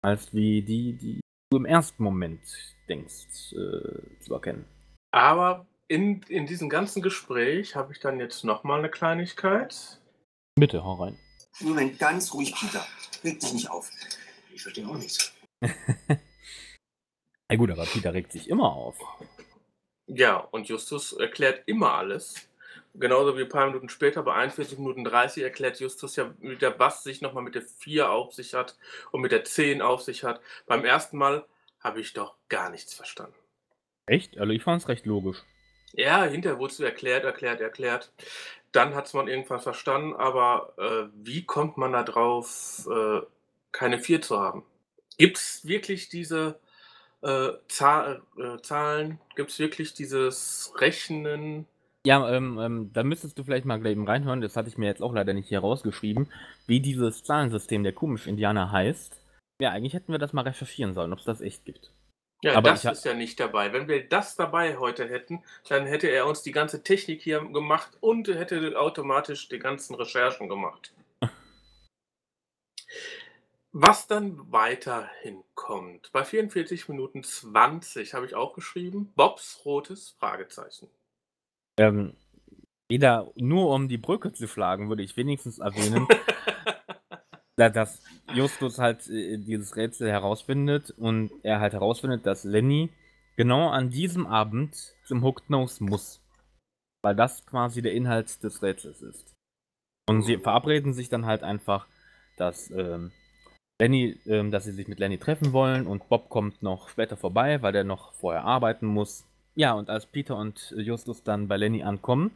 als wie die, die du im ersten Moment denkst äh, zu erkennen. Aber in, in diesem ganzen Gespräch habe ich dann jetzt nochmal eine Kleinigkeit. Bitte, hau rein. Moment, ganz ruhig, Peter. Reg dich nicht auf. Ich verstehe auch nichts. Ja gut, aber Peter regt sich immer auf. Ja, und Justus erklärt immer alles. Genauso wie ein paar Minuten später, bei 41 Minuten 30, erklärt Justus ja wieder, was sich nochmal mit der 4 auf sich hat und mit der 10 auf sich hat. Beim ersten Mal habe ich doch gar nichts verstanden. Echt? Also ich fand es recht logisch. Ja, hinterher wurde es erklärt, erklärt, erklärt. Dann hat es man irgendwann verstanden, aber äh, wie kommt man da drauf, äh, keine 4 zu haben? Gibt es wirklich diese äh, Zahl, äh, Zahlen? Gibt es wirklich dieses Rechnen? Ja, ähm, ähm, da müsstest du vielleicht mal gleich eben reinhören, das hatte ich mir jetzt auch leider nicht hier rausgeschrieben, wie dieses Zahlensystem der Komisch-Indianer heißt. Ja, eigentlich hätten wir das mal recherchieren sollen, ob es das echt gibt. Ja, Aber das ist ja nicht dabei. Wenn wir das dabei heute hätten, dann hätte er uns die ganze Technik hier gemacht und hätte automatisch die ganzen Recherchen gemacht. Was dann weiterhin kommt, bei 44 Minuten 20 habe ich auch geschrieben, Bobs rotes Fragezeichen. Ähm, wieder nur um die Brücke zu schlagen, würde ich wenigstens erwähnen, dass Justus halt äh, dieses Rätsel herausfindet und er halt herausfindet, dass Lenny genau an diesem Abend zum Hooked Nose muss. Weil das quasi der Inhalt des Rätsels ist. Und sie verabreden sich dann halt einfach, dass ähm, Lenny, ähm, dass sie sich mit Lenny treffen wollen und Bob kommt noch später vorbei, weil der noch vorher arbeiten muss. Ja, und als Peter und Justus dann bei Lenny ankommen,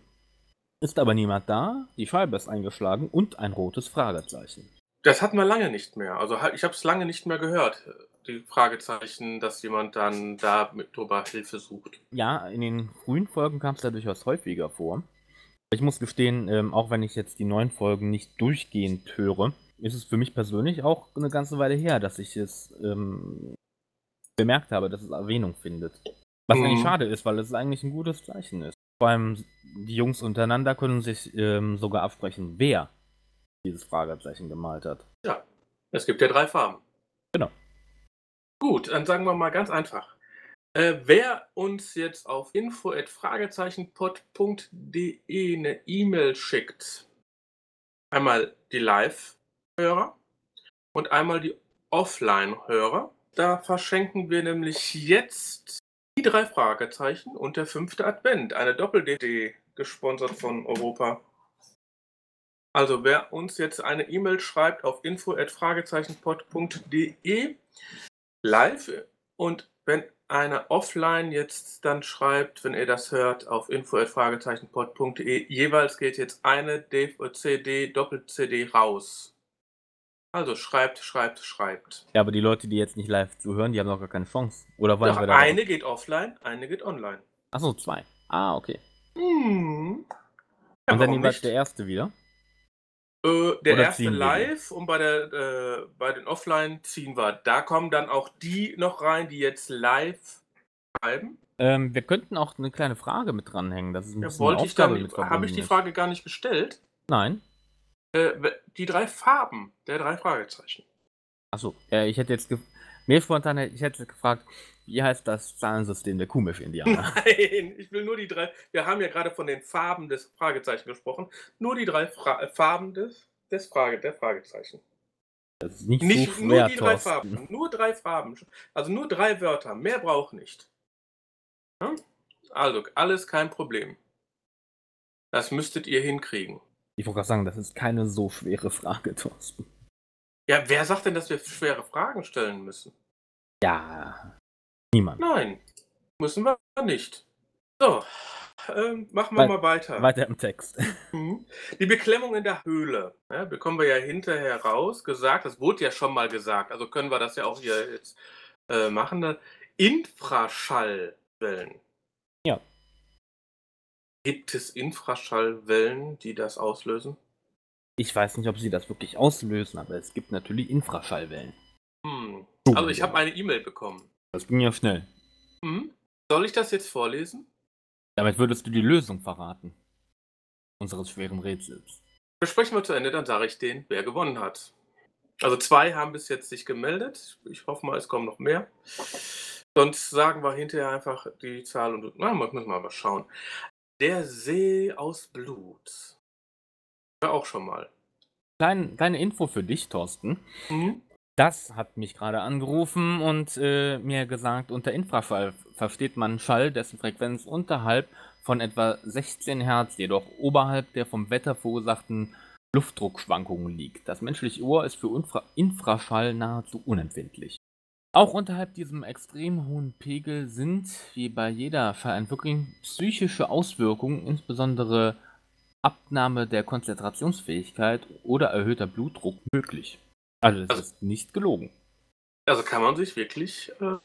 ist aber niemand da, die Scheibe ist eingeschlagen und ein rotes Fragezeichen. Das hatten wir lange nicht mehr. Also ich habe es lange nicht mehr gehört, die Fragezeichen, dass jemand dann da mit drüber Hilfe sucht. Ja, in den frühen Folgen kam es da durchaus häufiger vor. Ich muss gestehen, ähm, auch wenn ich jetzt die neuen Folgen nicht durchgehend höre, ist es für mich persönlich auch eine ganze Weile her, dass ich es ähm, bemerkt habe, dass es Erwähnung findet. Was Mhm. eigentlich schade ist, weil es eigentlich ein gutes Zeichen ist. Vor allem die Jungs untereinander können sich ähm, sogar absprechen, wer dieses Fragezeichen gemalt hat. Ja, es gibt ja drei Farben. Genau. Gut, dann sagen wir mal ganz einfach. Äh, wer uns jetzt auf info.fragezeichenpod.de eine E-Mail schickt, einmal die Live-Hörer und einmal die Offline-Hörer, da verschenken wir nämlich jetzt die drei Fragezeichen und der fünfte Advent, eine Doppel-DD, gesponsert von Europa. Also wer uns jetzt eine E-Mail schreibt auf info@fragezeichenpod.de live und wenn einer offline jetzt dann schreibt, wenn ihr das hört, auf info@fragezeichenpod.de jeweils geht jetzt eine CD Doppel-CD raus. Also schreibt, schreibt, schreibt. Ja, aber die Leute, die jetzt nicht live zuhören, die haben noch gar keine Chance. Oder wollen Doch, wir da. eine geht offline, eine geht online. Achso, zwei. Ah, okay. Hm. Und dann nicht? der erste wieder. Äh, der Oder erste live und bei, der, äh, bei den Offline ziehen wir. Da kommen dann auch die noch rein, die jetzt live schreiben. Ähm, wir könnten auch eine kleine Frage mit dranhängen. Das ist ein Ja, wollte ich dann, habe ich die. Frage gar nicht gestellt. Nein. Äh, die drei Farben der drei Fragezeichen. Achso, ich hätte jetzt mir spontan, ich hätte gefragt, wie heißt das Zahlensystem der Kuhmisch-Indianer? Nein, ich will nur die drei. Wir haben ja gerade von den Farben des Fragezeichen gesprochen. Nur die drei Fra äh, Farben des, des Frage, der Fragezeichen. Das ist nicht, Nicht so nur schwer, die drei Thorsten. Farben. Nur drei Farben. Also nur drei Wörter. Mehr braucht nicht. Ja? Also, alles kein Problem. Das müsstet ihr hinkriegen. Ich wollte gerade sagen, das ist keine so schwere Frage, Thorsten. Ja, wer sagt denn, dass wir schwere Fragen stellen müssen? Ja. Niemand. Nein, müssen wir nicht. So, ähm, machen wir Wei- mal weiter. Weiter im Text. Mhm. Die Beklemmung in der Höhle ja, bekommen wir ja hinterher raus gesagt. Das wurde ja schon mal gesagt. Also können wir das ja auch hier jetzt äh, machen. Infraschallwellen. Ja. Gibt es Infraschallwellen, die das auslösen? Ich weiß nicht, ob sie das wirklich auslösen, aber es gibt natürlich Infraschallwellen. Hm. Also ich habe eine E-Mail bekommen. Das ging ja schnell. Mhm. Soll ich das jetzt vorlesen? Damit würdest du die Lösung verraten. Unseres schweren Rätsels. Besprechen wir zu Ende, dann sage ich denen, wer gewonnen hat. Also zwei haben bis jetzt sich gemeldet. Ich hoffe mal, es kommen noch mehr. Sonst sagen wir hinterher einfach die Zahl und na, müssen wir mal schauen. Der See aus Blut. Ja, auch schon mal. Kleine, kleine Info für dich, Thorsten. Mhm. Das hat mich gerade angerufen und äh, mir gesagt, unter Infraschall versteht man Schall, dessen Frequenz unterhalb von etwa 16 Hertz, jedoch oberhalb der vom Wetter verursachten Luftdruckschwankungen liegt. Das menschliche Ohr ist für Infra Infraschall nahezu unempfindlich. Auch unterhalb diesem extrem hohen Pegel sind, wie bei jeder Schallentwicklung, psychische Auswirkungen, insbesondere Abnahme der Konzentrationsfähigkeit oder erhöhter Blutdruck möglich. Also das ist nicht gelogen. Also kann man sich wirklich äh,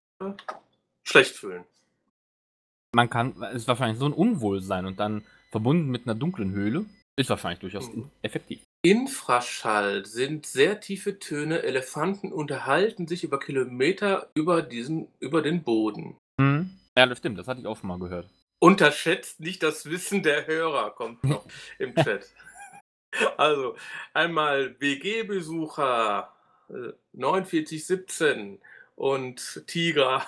schlecht fühlen. Man kann, es ist wahrscheinlich so ein Unwohlsein und dann verbunden mit einer dunklen Höhle, ist wahrscheinlich durchaus effektiv. Infraschall sind sehr tiefe Töne. Elefanten unterhalten sich über Kilometer über, diesen, über den Boden. Hm. Ja, das stimmt, das hatte ich auch schon mal gehört. Unterschätzt nicht das Wissen der Hörer, kommt noch im Chat. Also, einmal WG-Besucher äh, 4917 und Tiger.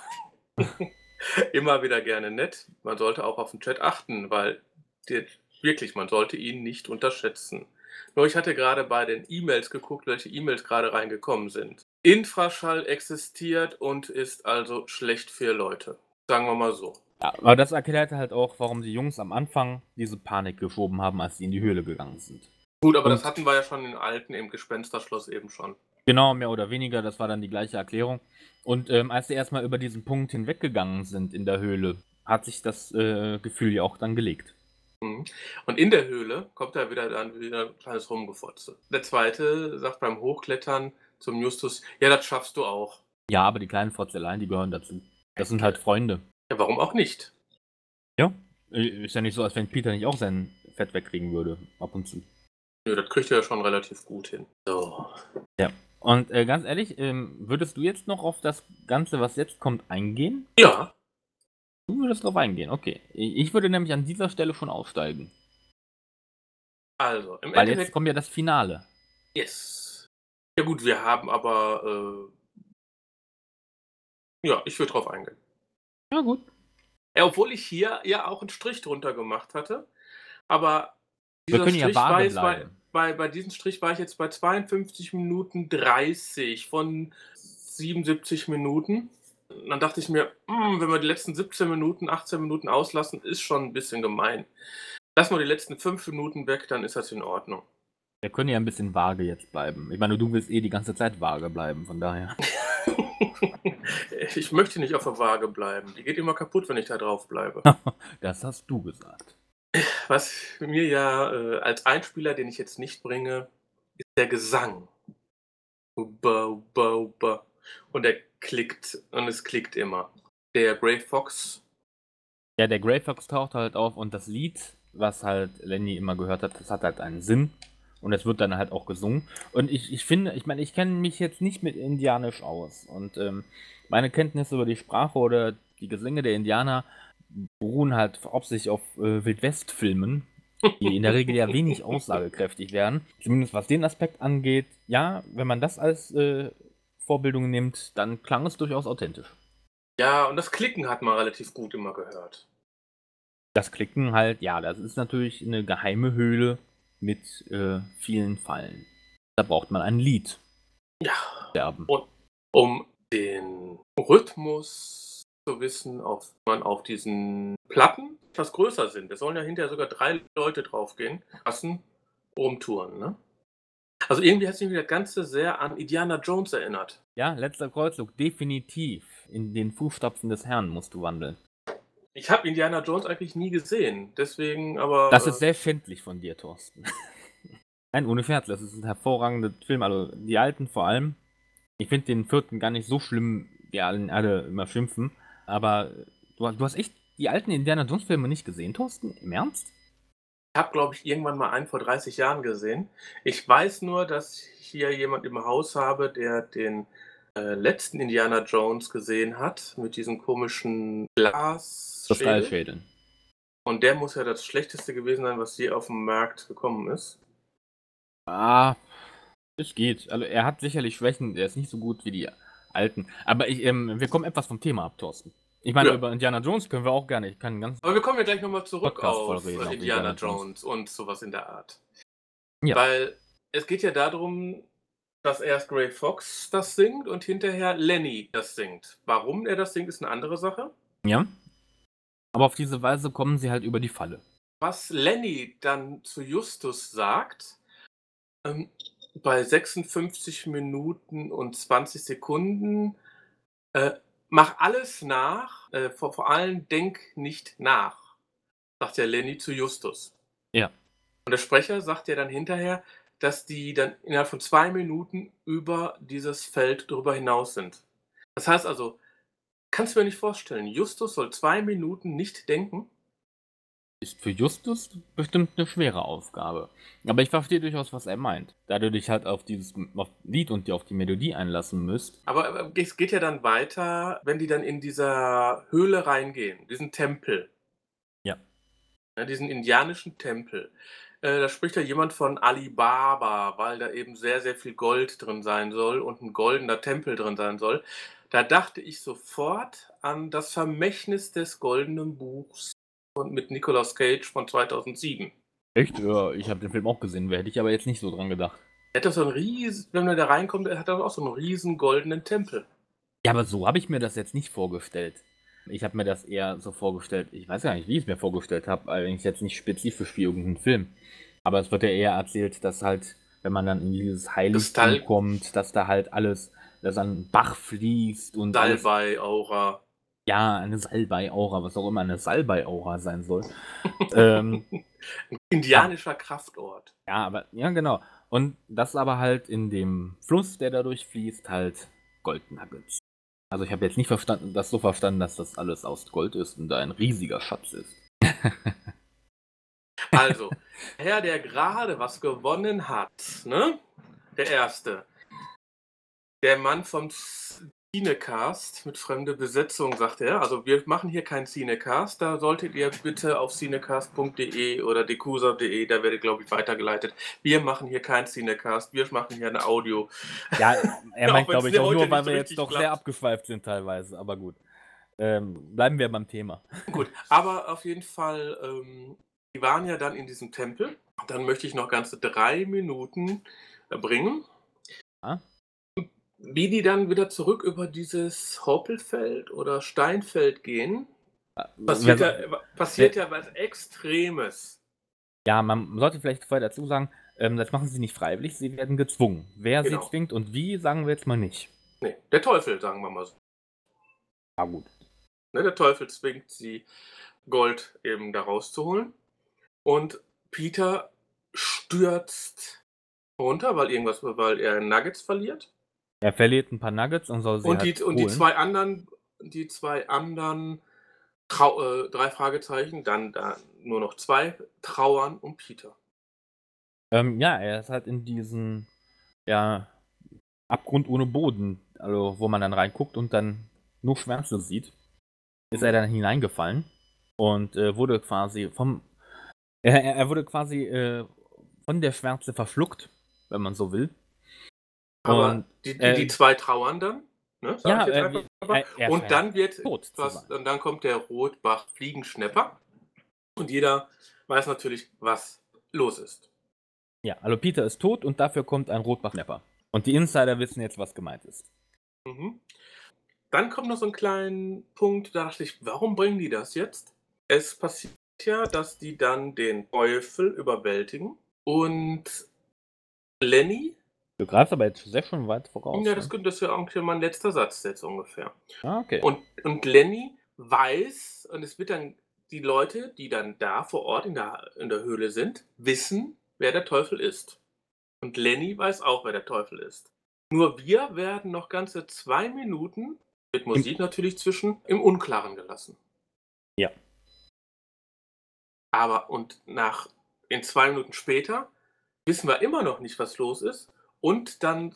Immer wieder gerne nett. Man sollte auch auf den Chat achten, weil der, wirklich, man sollte ihn nicht unterschätzen. Nur ich hatte gerade bei den E-Mails geguckt, welche E-Mails gerade reingekommen sind. Infraschall existiert und ist also schlecht für Leute. Sagen wir mal so. Aber das erklärt halt auch, warum die Jungs am Anfang diese Panik geschoben haben, als sie in die Höhle gegangen sind. Gut, aber Und- das hatten wir ja schon in alten im Gespensterschloss eben schon. Genau, mehr oder weniger, das war dann die gleiche Erklärung. Und ähm, als sie erstmal über diesen Punkt hinweggegangen sind in der Höhle, hat sich das äh, Gefühl ja auch dann gelegt. Mhm. Und in der Höhle kommt da wieder dann wieder ein kleines Rumgefotze. Der zweite sagt beim Hochklettern zum Justus, ja, das schaffst du auch. Ja, aber die kleinen Fotzeleien, die gehören dazu. Das sind halt Freunde. Ja, warum auch nicht? Ja, äh, ist ja nicht so, als wenn Peter nicht auch sein Fett wegkriegen würde, ab und zu. Nö, das kriegt er ja schon relativ gut hin. So. Ja. Und äh, ganz ehrlich, ähm, würdest du jetzt noch auf das Ganze, was jetzt kommt, eingehen? Ja. Du würdest drauf eingehen, okay. Ich würde nämlich an dieser Stelle schon aussteigen. Also, im Weil jetzt Endeffekt. kommt ja das Finale. Yes. Ja, gut, wir haben aber. Äh, ja, ich würde drauf eingehen. Ja, gut. Ja, obwohl ich hier ja auch einen Strich drunter gemacht hatte. Aber Wir können ja vage jetzt bei, bleiben. bei, bei diesem Strich war ich jetzt bei 52 Minuten 30 von 77 Minuten. Und dann dachte ich mir, hm, wenn wir die letzten 17 Minuten, 18 Minuten auslassen, ist schon ein bisschen gemein. Lassen wir die letzten 5 Minuten weg, dann ist das in Ordnung. Wir können ja ein bisschen vage jetzt bleiben. Ich meine, du willst eh die ganze Zeit vage bleiben, von daher. Ich möchte nicht auf der Waage bleiben. Die geht immer kaputt, wenn ich da drauf bleibe. Das hast du gesagt. Was mir ja äh, als Einspieler, den ich jetzt nicht bringe, ist der Gesang. Uba, uba, uba. Und er klickt und es klickt immer. Der Grey Fox Ja, der Grey Fox taucht halt auf und das Lied, was halt Lenny immer gehört hat, das hat halt einen Sinn. Und es wird dann halt auch gesungen. Und ich, ich finde, ich meine, ich kenne mich jetzt nicht mit Indianisch aus. Und ähm, meine Kenntnisse über die Sprache oder die Gesänge der Indianer beruhen halt hauptsächlich auf äh, Wildwest-Filmen, die in der Regel ja wenig aussagekräftig werden. Zumindest was den Aspekt angeht. Ja, wenn man das als äh, Vorbildung nimmt, dann klang es durchaus authentisch. Ja, und das Klicken hat man relativ gut immer gehört. Das Klicken halt, ja, das ist natürlich eine geheime Höhle mit äh, vielen Fallen. Da braucht man ein Lied. Ja. Sterben. Und um den Rhythmus zu wissen, auf man auf diesen Platten etwas größer sind. Es sollen ja hinterher sogar drei Leute draufgehen, lassen, rumtouren, ne? Also irgendwie hat sich das Ganze sehr an Indiana Jones erinnert. Ja, letzter Kreuzzug, definitiv. In den Fußstapfen des Herrn musst du wandeln. Ich habe Indiana Jones eigentlich nie gesehen, deswegen aber. Das ist sehr schändlich von dir, Thorsten. Nein, ohne Scherz, das ist ein hervorragender Film. Also die alten vor allem. Ich finde den vierten gar nicht so schlimm, wie alle, alle immer schimpfen. Aber du, du hast echt die alten Indiana Jones Filme nicht gesehen, Thorsten? Im Ernst? Ich habe, glaube ich, irgendwann mal einen vor 30 Jahren gesehen. Ich weiß nur, dass ich hier jemand im Haus habe, der den äh, letzten Indiana Jones gesehen hat, mit diesem komischen Glas. Kristallschädeln. Und der muss ja das schlechteste gewesen sein, was je auf den Markt gekommen ist. Ah, es geht. Also er hat sicherlich Schwächen, er ist nicht so gut wie die alten. Aber ich, ähm, wir kommen etwas vom Thema ab, Thorsten. Ich meine, Ja. über Indiana Jones können wir auch gerne. Ich kann ganz. Aber wir kommen ja gleich nochmal zurück Podcast auf reden, Indiana. Jones und sowas in der Art. Ja. Weil es geht ja darum, dass erst Gray Fox das singt und hinterher Lenny das singt. Warum er das singt, ist eine andere Sache. Ja. Aber auf diese Weise kommen sie halt über die Falle. Was Lenny dann zu Justus sagt, ähm, bei 56 Minuten und 20 Sekunden, äh, mach alles nach, äh, vor, vor allem denk nicht nach, sagt der Lenny zu Justus. Ja. Und der Sprecher sagt ja dann hinterher, dass die dann innerhalb von zwei Minuten über dieses Feld drüber hinaus sind. Das heißt also, kannst du mir nicht vorstellen, Justus soll zwei Minuten nicht denken? Ist für Justus bestimmt eine schwere Aufgabe. Aber ich verstehe durchaus, was er meint. Da du dich halt auf dieses auf Lied und auf die Melodie einlassen müsst. Aber äh, es geht ja dann weiter, wenn die dann in dieser Höhle reingehen, diesen Tempel. Ja. Ja, diesen indianischen Tempel. Äh, da spricht ja jemand von Alibaba, weil da eben sehr, sehr viel Gold drin sein soll und ein goldener Tempel drin sein soll. Da dachte ich sofort an das Vermächtnis des goldenen Buchs von, mit Nicolas Cage von 2007. Echt? Ja, ich habe den Film auch gesehen, hätte ich aber jetzt nicht so dran gedacht. Er hat doch so einen riesen, wenn man da reinkommt, er hat doch auch so einen riesen goldenen Tempel. Ja, aber so habe ich mir das jetzt nicht vorgestellt. Ich habe mir das eher so vorgestellt, ich weiß gar nicht, wie ich es mir vorgestellt habe, allerdings jetzt nicht spezifisch wie irgendein Film. Aber es wird ja eher erzählt, dass halt, wenn man dann in dieses Heiligtum kommt, dass da halt alles, dass ein Bach fließt und alles, Salbei-Aura. Ja, eine Salbei-Aura, was auch immer eine Salbei-Aura sein soll. ähm, Indianischer Kraftort. ja, aber, ja, genau. Und das aber halt in dem Fluss, der dadurch fließt, halt Goldnuggets. Also ich habe jetzt nicht verstanden, das so verstanden, dass das alles aus Gold ist und da ein riesiger Schatz ist. Also, Herr, der gerade was gewonnen hat, ne? Der Erste. Der Mann vom Cinecast mit fremde Besetzung, sagt er. Also, wir machen hier keinen Cinecast. Da solltet ihr bitte auf cinecast.de oder decusa.de, da werdet, glaube ich, weitergeleitet. Wir machen hier keinen Cinecast. Wir machen hier eine Audio. Ja, er meint, glaube ich, auch nur, weil wir jetzt doch sehr klappt. abgeschweift sind teilweise, aber gut. Ähm, bleiben wir beim Thema. Gut, aber auf jeden Fall, ähm, die waren ja dann in diesem Tempel. Dann möchte ich noch ganze drei Minuten äh, bringen. Ja. Wie die dann wieder zurück über dieses Hoppelfeld oder Steinfeld gehen, passiert, Wer- ja, passiert ja was Extremes. Ja, man sollte vielleicht vorher dazu sagen, ähm, das machen sie nicht freiwillig, sie werden gezwungen. Wer Genau. sie zwingt und wie, sagen wir jetzt mal nicht. Nee, der Teufel, sagen wir mal so. Ja, gut. Ne, der Teufel zwingt sie, Gold eben da rauszuholen. Und Peter stürzt runter, weil irgendwas, weil er Nuggets verliert. Er verliert ein paar Nuggets und soll sie Und halt die, und die holen. zwei anderen, die zwei anderen Trau äh, drei Fragezeichen, dann, dann nur noch zwei, Trauern um Peter. Ähm, ja, er ist halt in diesen, ja, Abgrund ohne Boden, also wo man dann reinguckt und dann nur Schwärze sieht, ist er dann hineingefallen und äh, wurde quasi vom, er, er wurde quasi äh, von der Schwärze verschluckt, wenn man so will. Aber Und, die, die, äh, die zwei trauern dann. Ne, Ja, äh, er und dann wird was, und dann kommt der Rotbach Fliegenschnepper und jeder weiß natürlich, was los ist. Ja, also Peter ist tot und dafür kommt ein Rotbachnepper. Und die Insider wissen jetzt, was gemeint ist. Mhm. Dann kommt noch so ein kleiner Punkt, da dachte ich, warum bringen die das jetzt? Es passiert ja, dass die dann den Teufel überwältigen und Lenny, Du greifst aber jetzt sehr schon weit voraus. ja, das, ne? könnte- das wäre irgendwie mein letzter Satz jetzt ungefähr. Ah, okay. Und, und Lenny weiß, und es wird dann, die Leute, die dann da vor Ort in der, in der Höhle sind, wissen, wer der Teufel ist. Und Lenny weiß auch, wer der Teufel ist. Nur wir werden noch ganze zwei Minuten, mit Musik natürlich zwischen, im Unklaren gelassen. Ja. Aber und nach in zwei Minuten später wissen wir immer noch nicht, was los ist. Und dann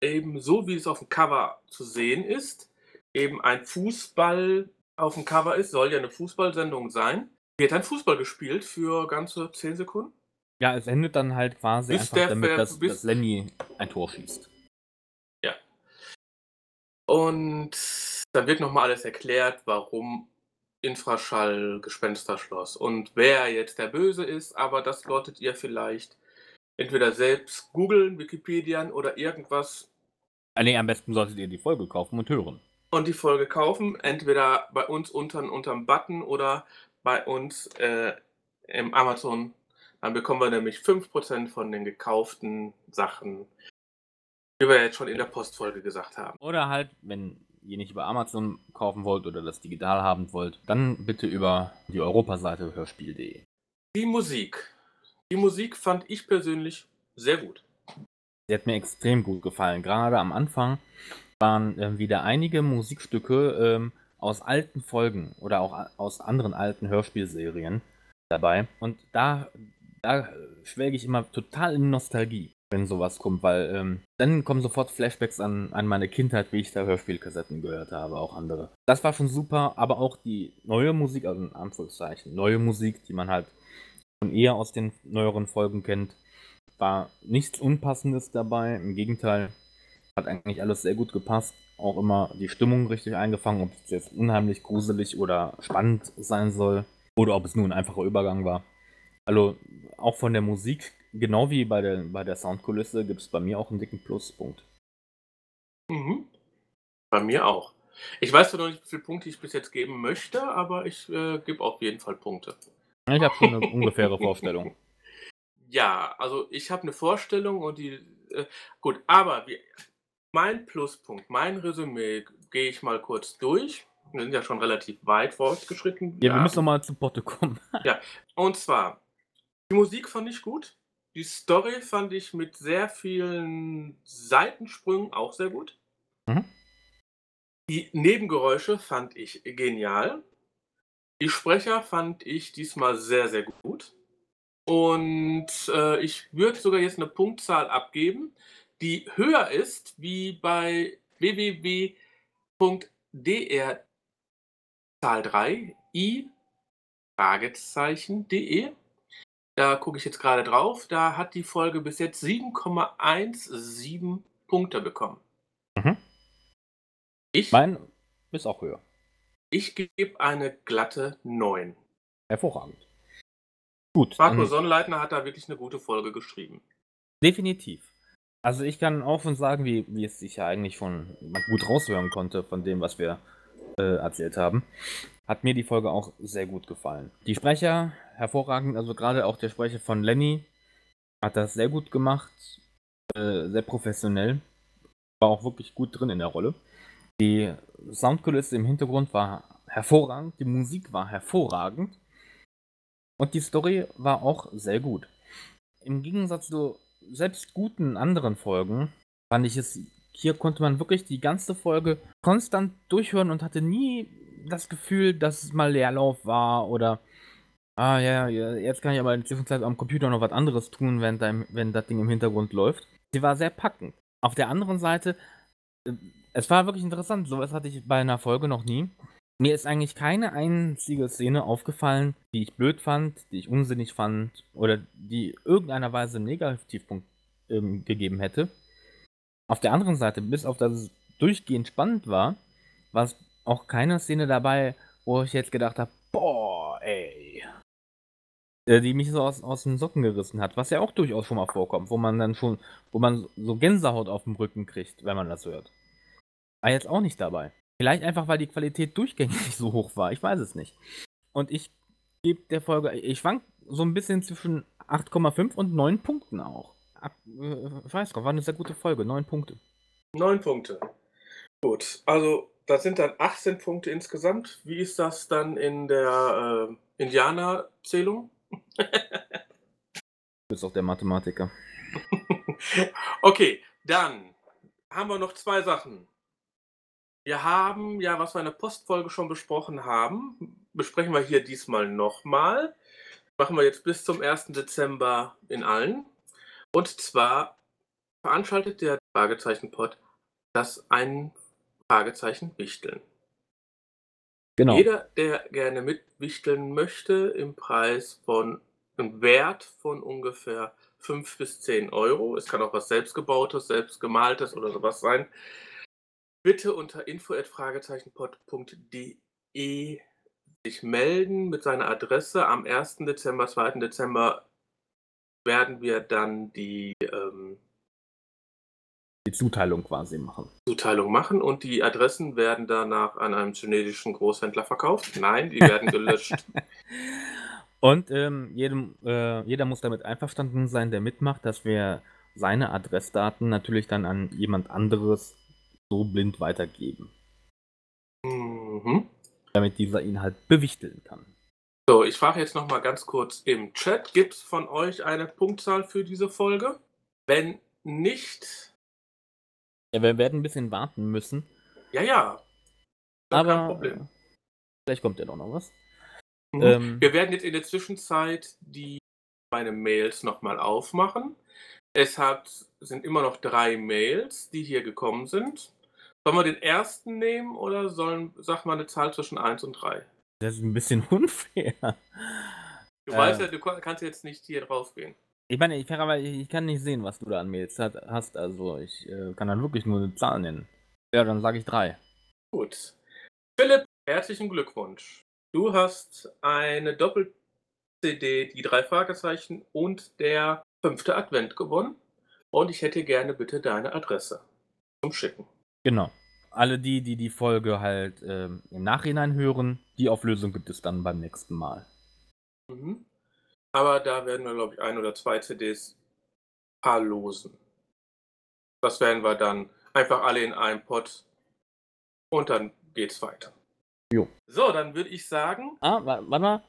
eben so, wie es auf dem Cover zu sehen ist, eben ein Fußball auf dem Cover ist, soll ja eine Fußballsendung sein, wird ein Fußball gespielt für ganze zehn Sekunden. Ja, es endet dann halt quasi Bis einfach der damit, Ver- dass, dass Lenny ein Tor schießt. Ja. Und dann wird nochmal alles erklärt, warum Infraschall Gespensterschloss und wer jetzt der Böse ist, aber das solltet ihr vielleicht entweder selbst googeln, Wikipedian oder irgendwas Ah, nee, am besten solltet ihr die Folge kaufen und hören. und die Folge kaufen, entweder bei uns unten unterm Button oder bei uns äh, im Amazon. Dann bekommen wir nämlich 5% von den gekauften Sachen, wie wir jetzt schon in der Postfolge gesagt haben. Oder halt, wenn ihr nicht über Amazon kaufen wollt oder das digital haben wollt, dann bitte über die Europaseite hörspiel.de. Die Musik. Die Musik fand ich persönlich sehr gut. Sie hat mir extrem gut gefallen. Gerade am Anfang waren ähm, wieder einige Musikstücke ähm, aus alten Folgen oder auch aus anderen alten Hörspielserien dabei. Und da, da schwelge ich immer total in Nostalgie, wenn sowas kommt, weil ähm, dann kommen sofort Flashbacks an, an meine Kindheit, wie ich da Hörspielkassetten gehört habe, auch andere. Das war schon super, aber auch die neue Musik, also in Anführungszeichen, neue Musik, die man halt schon eher aus den neueren Folgen kennt, war nichts Unpassendes dabei. Im Gegenteil, hat eigentlich alles sehr gut gepasst. Auch immer die Stimmung richtig eingefangen, ob es jetzt unheimlich gruselig oder spannend sein soll oder ob es nur ein einfacher Übergang war. Also auch von der Musik, genau wie bei der, bei der Soundkulisse, gibt es bei mir auch einen dicken Pluspunkt. Mhm. Bei mir auch. Ich weiß noch nicht, wie viele Punkte ich bis jetzt geben möchte, aber ich äh, gebe auf jeden Fall Punkte. Ich habe schon eine ungefähre Vorstellung. Ja, also ich habe eine Vorstellung und die. Äh, gut, aber wie, mein Pluspunkt, mein Resümee gehe ich mal kurz durch. Wir sind ja schon relativ weit fortgeschritten. Ja, wir müssen nochmal zu Potte kommen. Ja, und zwar, die Musik fand ich gut. Die Story fand ich mit sehr vielen Seitensprüngen auch sehr gut. Mhm. Die Nebengeräusche fand ich genial. Die Sprecher fand ich diesmal sehr, sehr gut. Und äh, ich würde sogar jetzt eine Punktzahl abgeben, die höher ist wie bei www.dr Zahl 3 i Fragezeichen.de. Da gucke ich jetzt gerade drauf. Da hat die Folge bis jetzt 7,17 Punkte bekommen. Mhm. Ich, Mein ist auch höher. Ich gebe eine glatte 9. Hervorragend. Gut. Marco Sonnleitner hat da wirklich eine gute Folge geschrieben. Definitiv. Also ich kann auch schon sagen, wie, wie es sich ja eigentlich schon man gut raushören konnte von dem, was wir äh, erzählt haben, hat mir die Folge auch sehr gut gefallen. Die Sprecher hervorragend, also gerade auch der Sprecher von Lenny hat das sehr gut gemacht, äh, sehr professionell, war auch wirklich gut drin in der Rolle. Die Soundkulisse im Hintergrund war hervorragend, die Musik war hervorragend und die Story war auch sehr gut. Im Gegensatz zu selbst guten anderen Folgen fand ich es, hier konnte man wirklich die ganze Folge konstant durchhören und hatte nie das Gefühl, dass es mal Leerlauf war oder ah ja, jetzt kann ich aber in der Zwischenzeit am Computer noch was anderes tun, wenn, dein, wenn das Ding im Hintergrund läuft. Sie war sehr packend. Auf der anderen Seite, äh, es war wirklich interessant, sowas hatte ich bei einer Folge noch nie. Mir ist eigentlich keine einzige Szene aufgefallen, die ich blöd fand, die ich unsinnig fand oder die irgendeiner Weise einen Negativpunkt ähm, gegeben hätte. Auf der anderen Seite, bis auf das es durchgehend spannend war, war es auch keine Szene dabei, wo ich jetzt gedacht habe, boah, ey. Äh, die mich so aus, aus den Socken gerissen hat, was ja auch durchaus schon mal vorkommt, wo man dann schon, wo man so Gänsehaut auf dem Rücken kriegt, wenn man das hört. War jetzt auch nicht dabei. Vielleicht einfach, weil die Qualität durchgängig so hoch war, ich weiß es nicht. Und ich gebe der Folge, ich schwank so ein bisschen zwischen 8,5 und 9 Punkten auch. Ab, äh, ich weiß gar war eine sehr gute Folge, 9 Punkte. 9 Punkte. Gut, also das sind dann 18 Punkte insgesamt. Wie ist das dann in der äh, Indianerzählung? Du bist auch der Mathematiker. okay, dann haben wir noch zwei Sachen. Wir haben ja, was wir in der Postfolge schon besprochen haben, besprechen wir hier diesmal nochmal. Machen wir jetzt bis zum 1. Dezember in allen. Und zwar veranstaltet der Fragezeichen-Pod das ein Fragezeichen Wichteln. Genau. Jeder, der gerne mitwichteln möchte, im Preis von im Wert von ungefähr 5 bis 10 Euro, es kann auch was selbstgebautes, selbstgemaltes oder sowas sein, bitte unter info@fragezeichenpod.de sich melden mit seiner Adresse. Am 1. Dezember, 2. Dezember werden wir dann die ähm, Die Zuteilung quasi machen. Zuteilung machen und die Adressen werden danach an einem chinesischen Großhändler verkauft. Nein, die werden gelöscht. Und ähm, jedem, äh, jeder muss damit einverstanden sein, der mitmacht, dass wir seine Adressdaten natürlich dann an jemand anderes so blind weitergeben. Mhm. Damit dieser ihn halt bewichteln kann. So, ich frage jetzt noch mal ganz kurz im Chat. Gibt es von euch eine Punktzahl für diese Folge? Wenn nicht, Ja, wir werden ein bisschen warten müssen. ja, ja. Aber Problem. vielleicht kommt ja doch noch was. Mhm. Ähm, Wir werden jetzt in der Zwischenzeit die meine Mails nochmal aufmachen. Es hat, sind immer noch drei Mails, die hier gekommen sind. Sollen wir den ersten nehmen oder sollen, sag mal, eine Zahl zwischen 1 und 3? das ist ein bisschen unfair. Du Äh. weißt ja, du kannst jetzt nicht hier drauf gehen. Ich meine, ich, aber ich kann nicht sehen, was du da an Mails hat, hast. Also ich äh, kann dann wirklich nur eine Zahl nennen. Ja, dann sage ich drei. Gut. Philipp, herzlichen Glückwunsch. Du hast eine Doppel-CD, die drei Fragezeichen und der fünfte Advent gewonnen. Und ich hätte gerne bitte deine Adresse zum Schicken. Genau. Alle die, die die Folge halt ähm, im Nachhinein hören, die Auflösung gibt es dann beim nächsten Mal. Mhm. Aber da werden wir, glaube ich, ein oder zwei CDs verlosen. Das werden wir dann einfach alle in einem Pot und dann geht's weiter. Jo. So, dann würde ich sagen, Ah, wa- warte mal.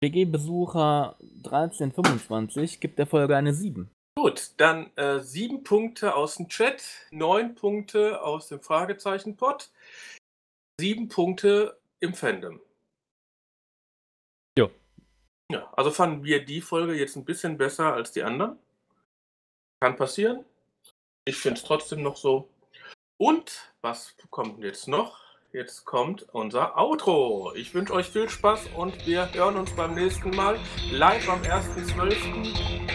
BG-Besucher 1325 gibt der Folge eine 7. gut, dann äh, sieben Punkte aus dem Chat, neun Punkte aus dem Fragezeichen-Pot, sieben Punkte im Fandom. Jo. Ja, also fanden wir die Folge jetzt ein bisschen besser als die anderen. Kann passieren. Ich finde es trotzdem noch so. Und was kommt jetzt noch? Jetzt kommt unser Outro. Ich wünsche euch viel Spaß und wir hören uns beim nächsten Mal live am 1.12.